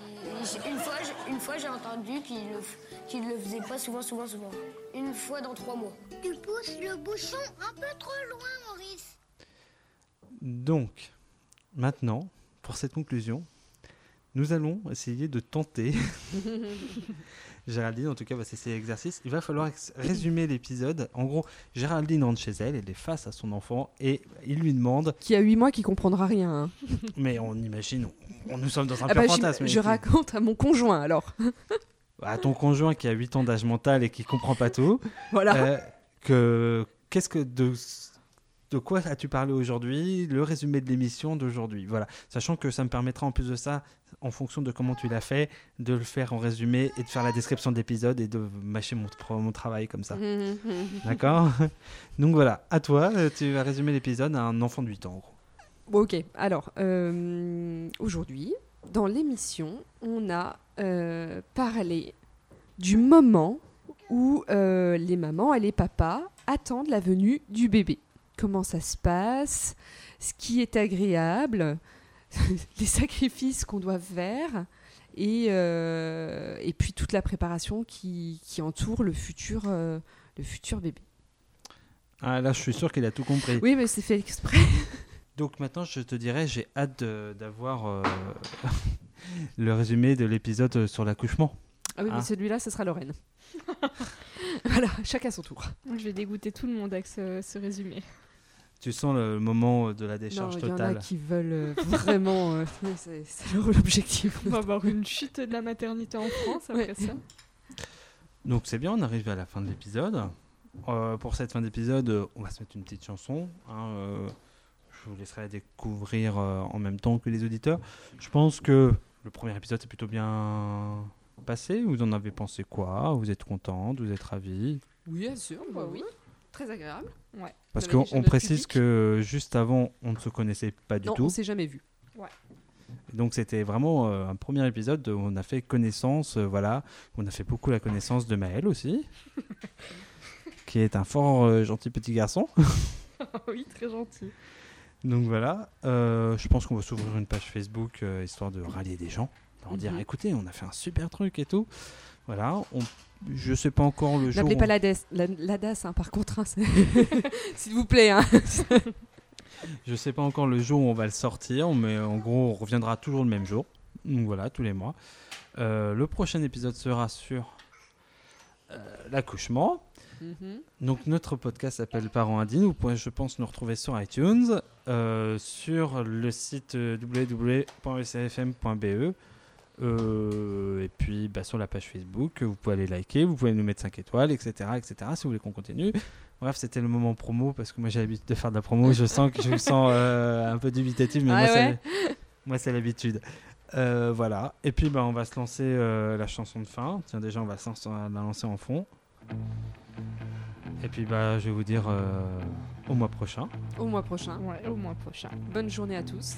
Speaker 6: Une fois, j'ai- une fois, j'ai entendu qu'il le, f- qu'il le faisait pas souvent, souvent, souvent. Une fois dans trois mois.
Speaker 5: Tu pousses le bouchon un peu trop loin, Maurice.
Speaker 1: Donc, maintenant, pour cette conclusion, nous allons essayer de tenter. Géraldine, en tout cas, va s'essayer l'exercice. Il va falloir résumer l'épisode. En gros, Géraldine rentre chez elle, elle est face à son enfant et il lui demande.
Speaker 2: Qui a 8 mois qui comprendra rien. hein.
Speaker 1: Mais on imagine, on, nous sommes dans un
Speaker 2: Ah bah, je-
Speaker 1: fantasme.
Speaker 2: je raconte à mon conjoint alors.
Speaker 1: À ton conjoint qui a 8 ans d'âge mental et qui comprend pas tout.
Speaker 2: Voilà.
Speaker 1: Euh, que qu'est-ce que de de quoi as-tu parlé aujourd'hui Le résumé de l'émission d'aujourd'hui. Voilà, sachant que ça me permettra en plus de ça, en fonction de comment tu l'as fait, de le faire en résumé et de faire la description d'épisode et de mâcher mon, mon travail comme ça. D'accord? Donc voilà, à toi, tu vas résumer l'épisode à un enfant de 8 ans. en gros.
Speaker 2: Bon, ok, alors, euh, aujourd'hui, dans l'émission, on a euh, parlé du moment où euh, les mamans et les papas attendent la venue du bébé. Comment ça se passe, ce qui est agréable, les sacrifices qu'on doit faire, et, euh, et puis toute la préparation qui, qui entoure le futur, euh, le futur bébé.
Speaker 1: Ah, là, je suis sûr qu'il a tout compris.
Speaker 2: Oui, mais c'est fait exprès.
Speaker 1: Donc maintenant, je te dirais, j'ai hâte d'avoir euh, le résumé de l'épisode sur l'accouchement.
Speaker 2: Ah oui,
Speaker 1: Ah.
Speaker 2: mais celui-là, ce sera Lorraine. voilà, chacun son tour.
Speaker 3: Je vais dégoûter tout le monde avec ce, ce résumé.
Speaker 1: Tu sens le moment euh, de la
Speaker 2: Non,
Speaker 1: décharge
Speaker 2: il y en a
Speaker 1: totale.
Speaker 2: qui veulent euh, vraiment. euh, c'est leur objectif.
Speaker 3: On va avoir une chute de la maternité en France après
Speaker 2: Ouais.
Speaker 3: ça.
Speaker 1: Donc c'est bien, on arrive à la fin de l'épisode. Euh, pour cette fin d'épisode, on va se mettre une petite chanson. hein, euh, je vous laisserai la découvrir euh, en même temps que les auditeurs. Je pense que le premier épisode est plutôt bien passé. Vous en avez pensé quoi? Vous êtes contente? Vous êtes ravis
Speaker 2: Oui, bien sûr.
Speaker 3: bah oui.
Speaker 2: Très agréable.
Speaker 1: Parce
Speaker 2: dit chez
Speaker 1: qu'on précise
Speaker 2: public
Speaker 1: que juste avant, on ne se connaissait pas du
Speaker 2: non,
Speaker 1: tout.
Speaker 2: on s'est jamais vu.
Speaker 1: Donc c'était vraiment euh, un premier épisode où on a fait connaissance, euh, voilà. On a fait beaucoup la connaissance de Maël aussi, qui est un fort euh, gentil petit garçon.
Speaker 3: oui, très gentil.
Speaker 1: Donc voilà, euh, je pense qu'on va s'ouvrir une page Facebook euh, histoire de rallier des gens, leur dire
Speaker 2: Mhm.
Speaker 1: écoutez, on a fait un super truc et tout. Voilà, on, je sais pas encore le jour.
Speaker 2: N'appelez
Speaker 1: où-
Speaker 2: pas la DAS, la, la DAS, hein, par contre. hein, S'il vous plaît. hein.
Speaker 1: Je sais pas encore le jour où on va le sortir, mais en gros, on reviendra toujours le même jour. Donc voilà, tous les mois. Euh, le prochain épisode sera sur euh, l'accouchement.
Speaker 2: Mhm.
Speaker 1: Donc notre podcast s'appelle Parents Indignes. Vous pouvez, je pense, nous retrouver sur iTunes, euh, sur le site euh, www.ecfm.be euh, et puis bah, sur la page Facebook. Vous pouvez aller liker, vous pouvez nous mettre 5 étoiles, etc., etc. Si vous voulez qu'on continue. Bref, c'était le moment promo parce que moi j'ai l'habitude de faire de la promo. Je sens que je me sens euh, un peu dubitatif, mais
Speaker 2: Ah
Speaker 1: moi, c'est-
Speaker 2: ouais
Speaker 1: moi c'est l'habitude. Euh, voilà. Et puis bah, on va se lancer euh, la chanson de fin. Tiens, déjà on va se lancer- la lancer en fond. Et puis bah, je vais vous dire euh, au mois prochain.
Speaker 2: Au mois prochain.
Speaker 3: Ouais, au mois prochain.
Speaker 2: Bonne journée à tous.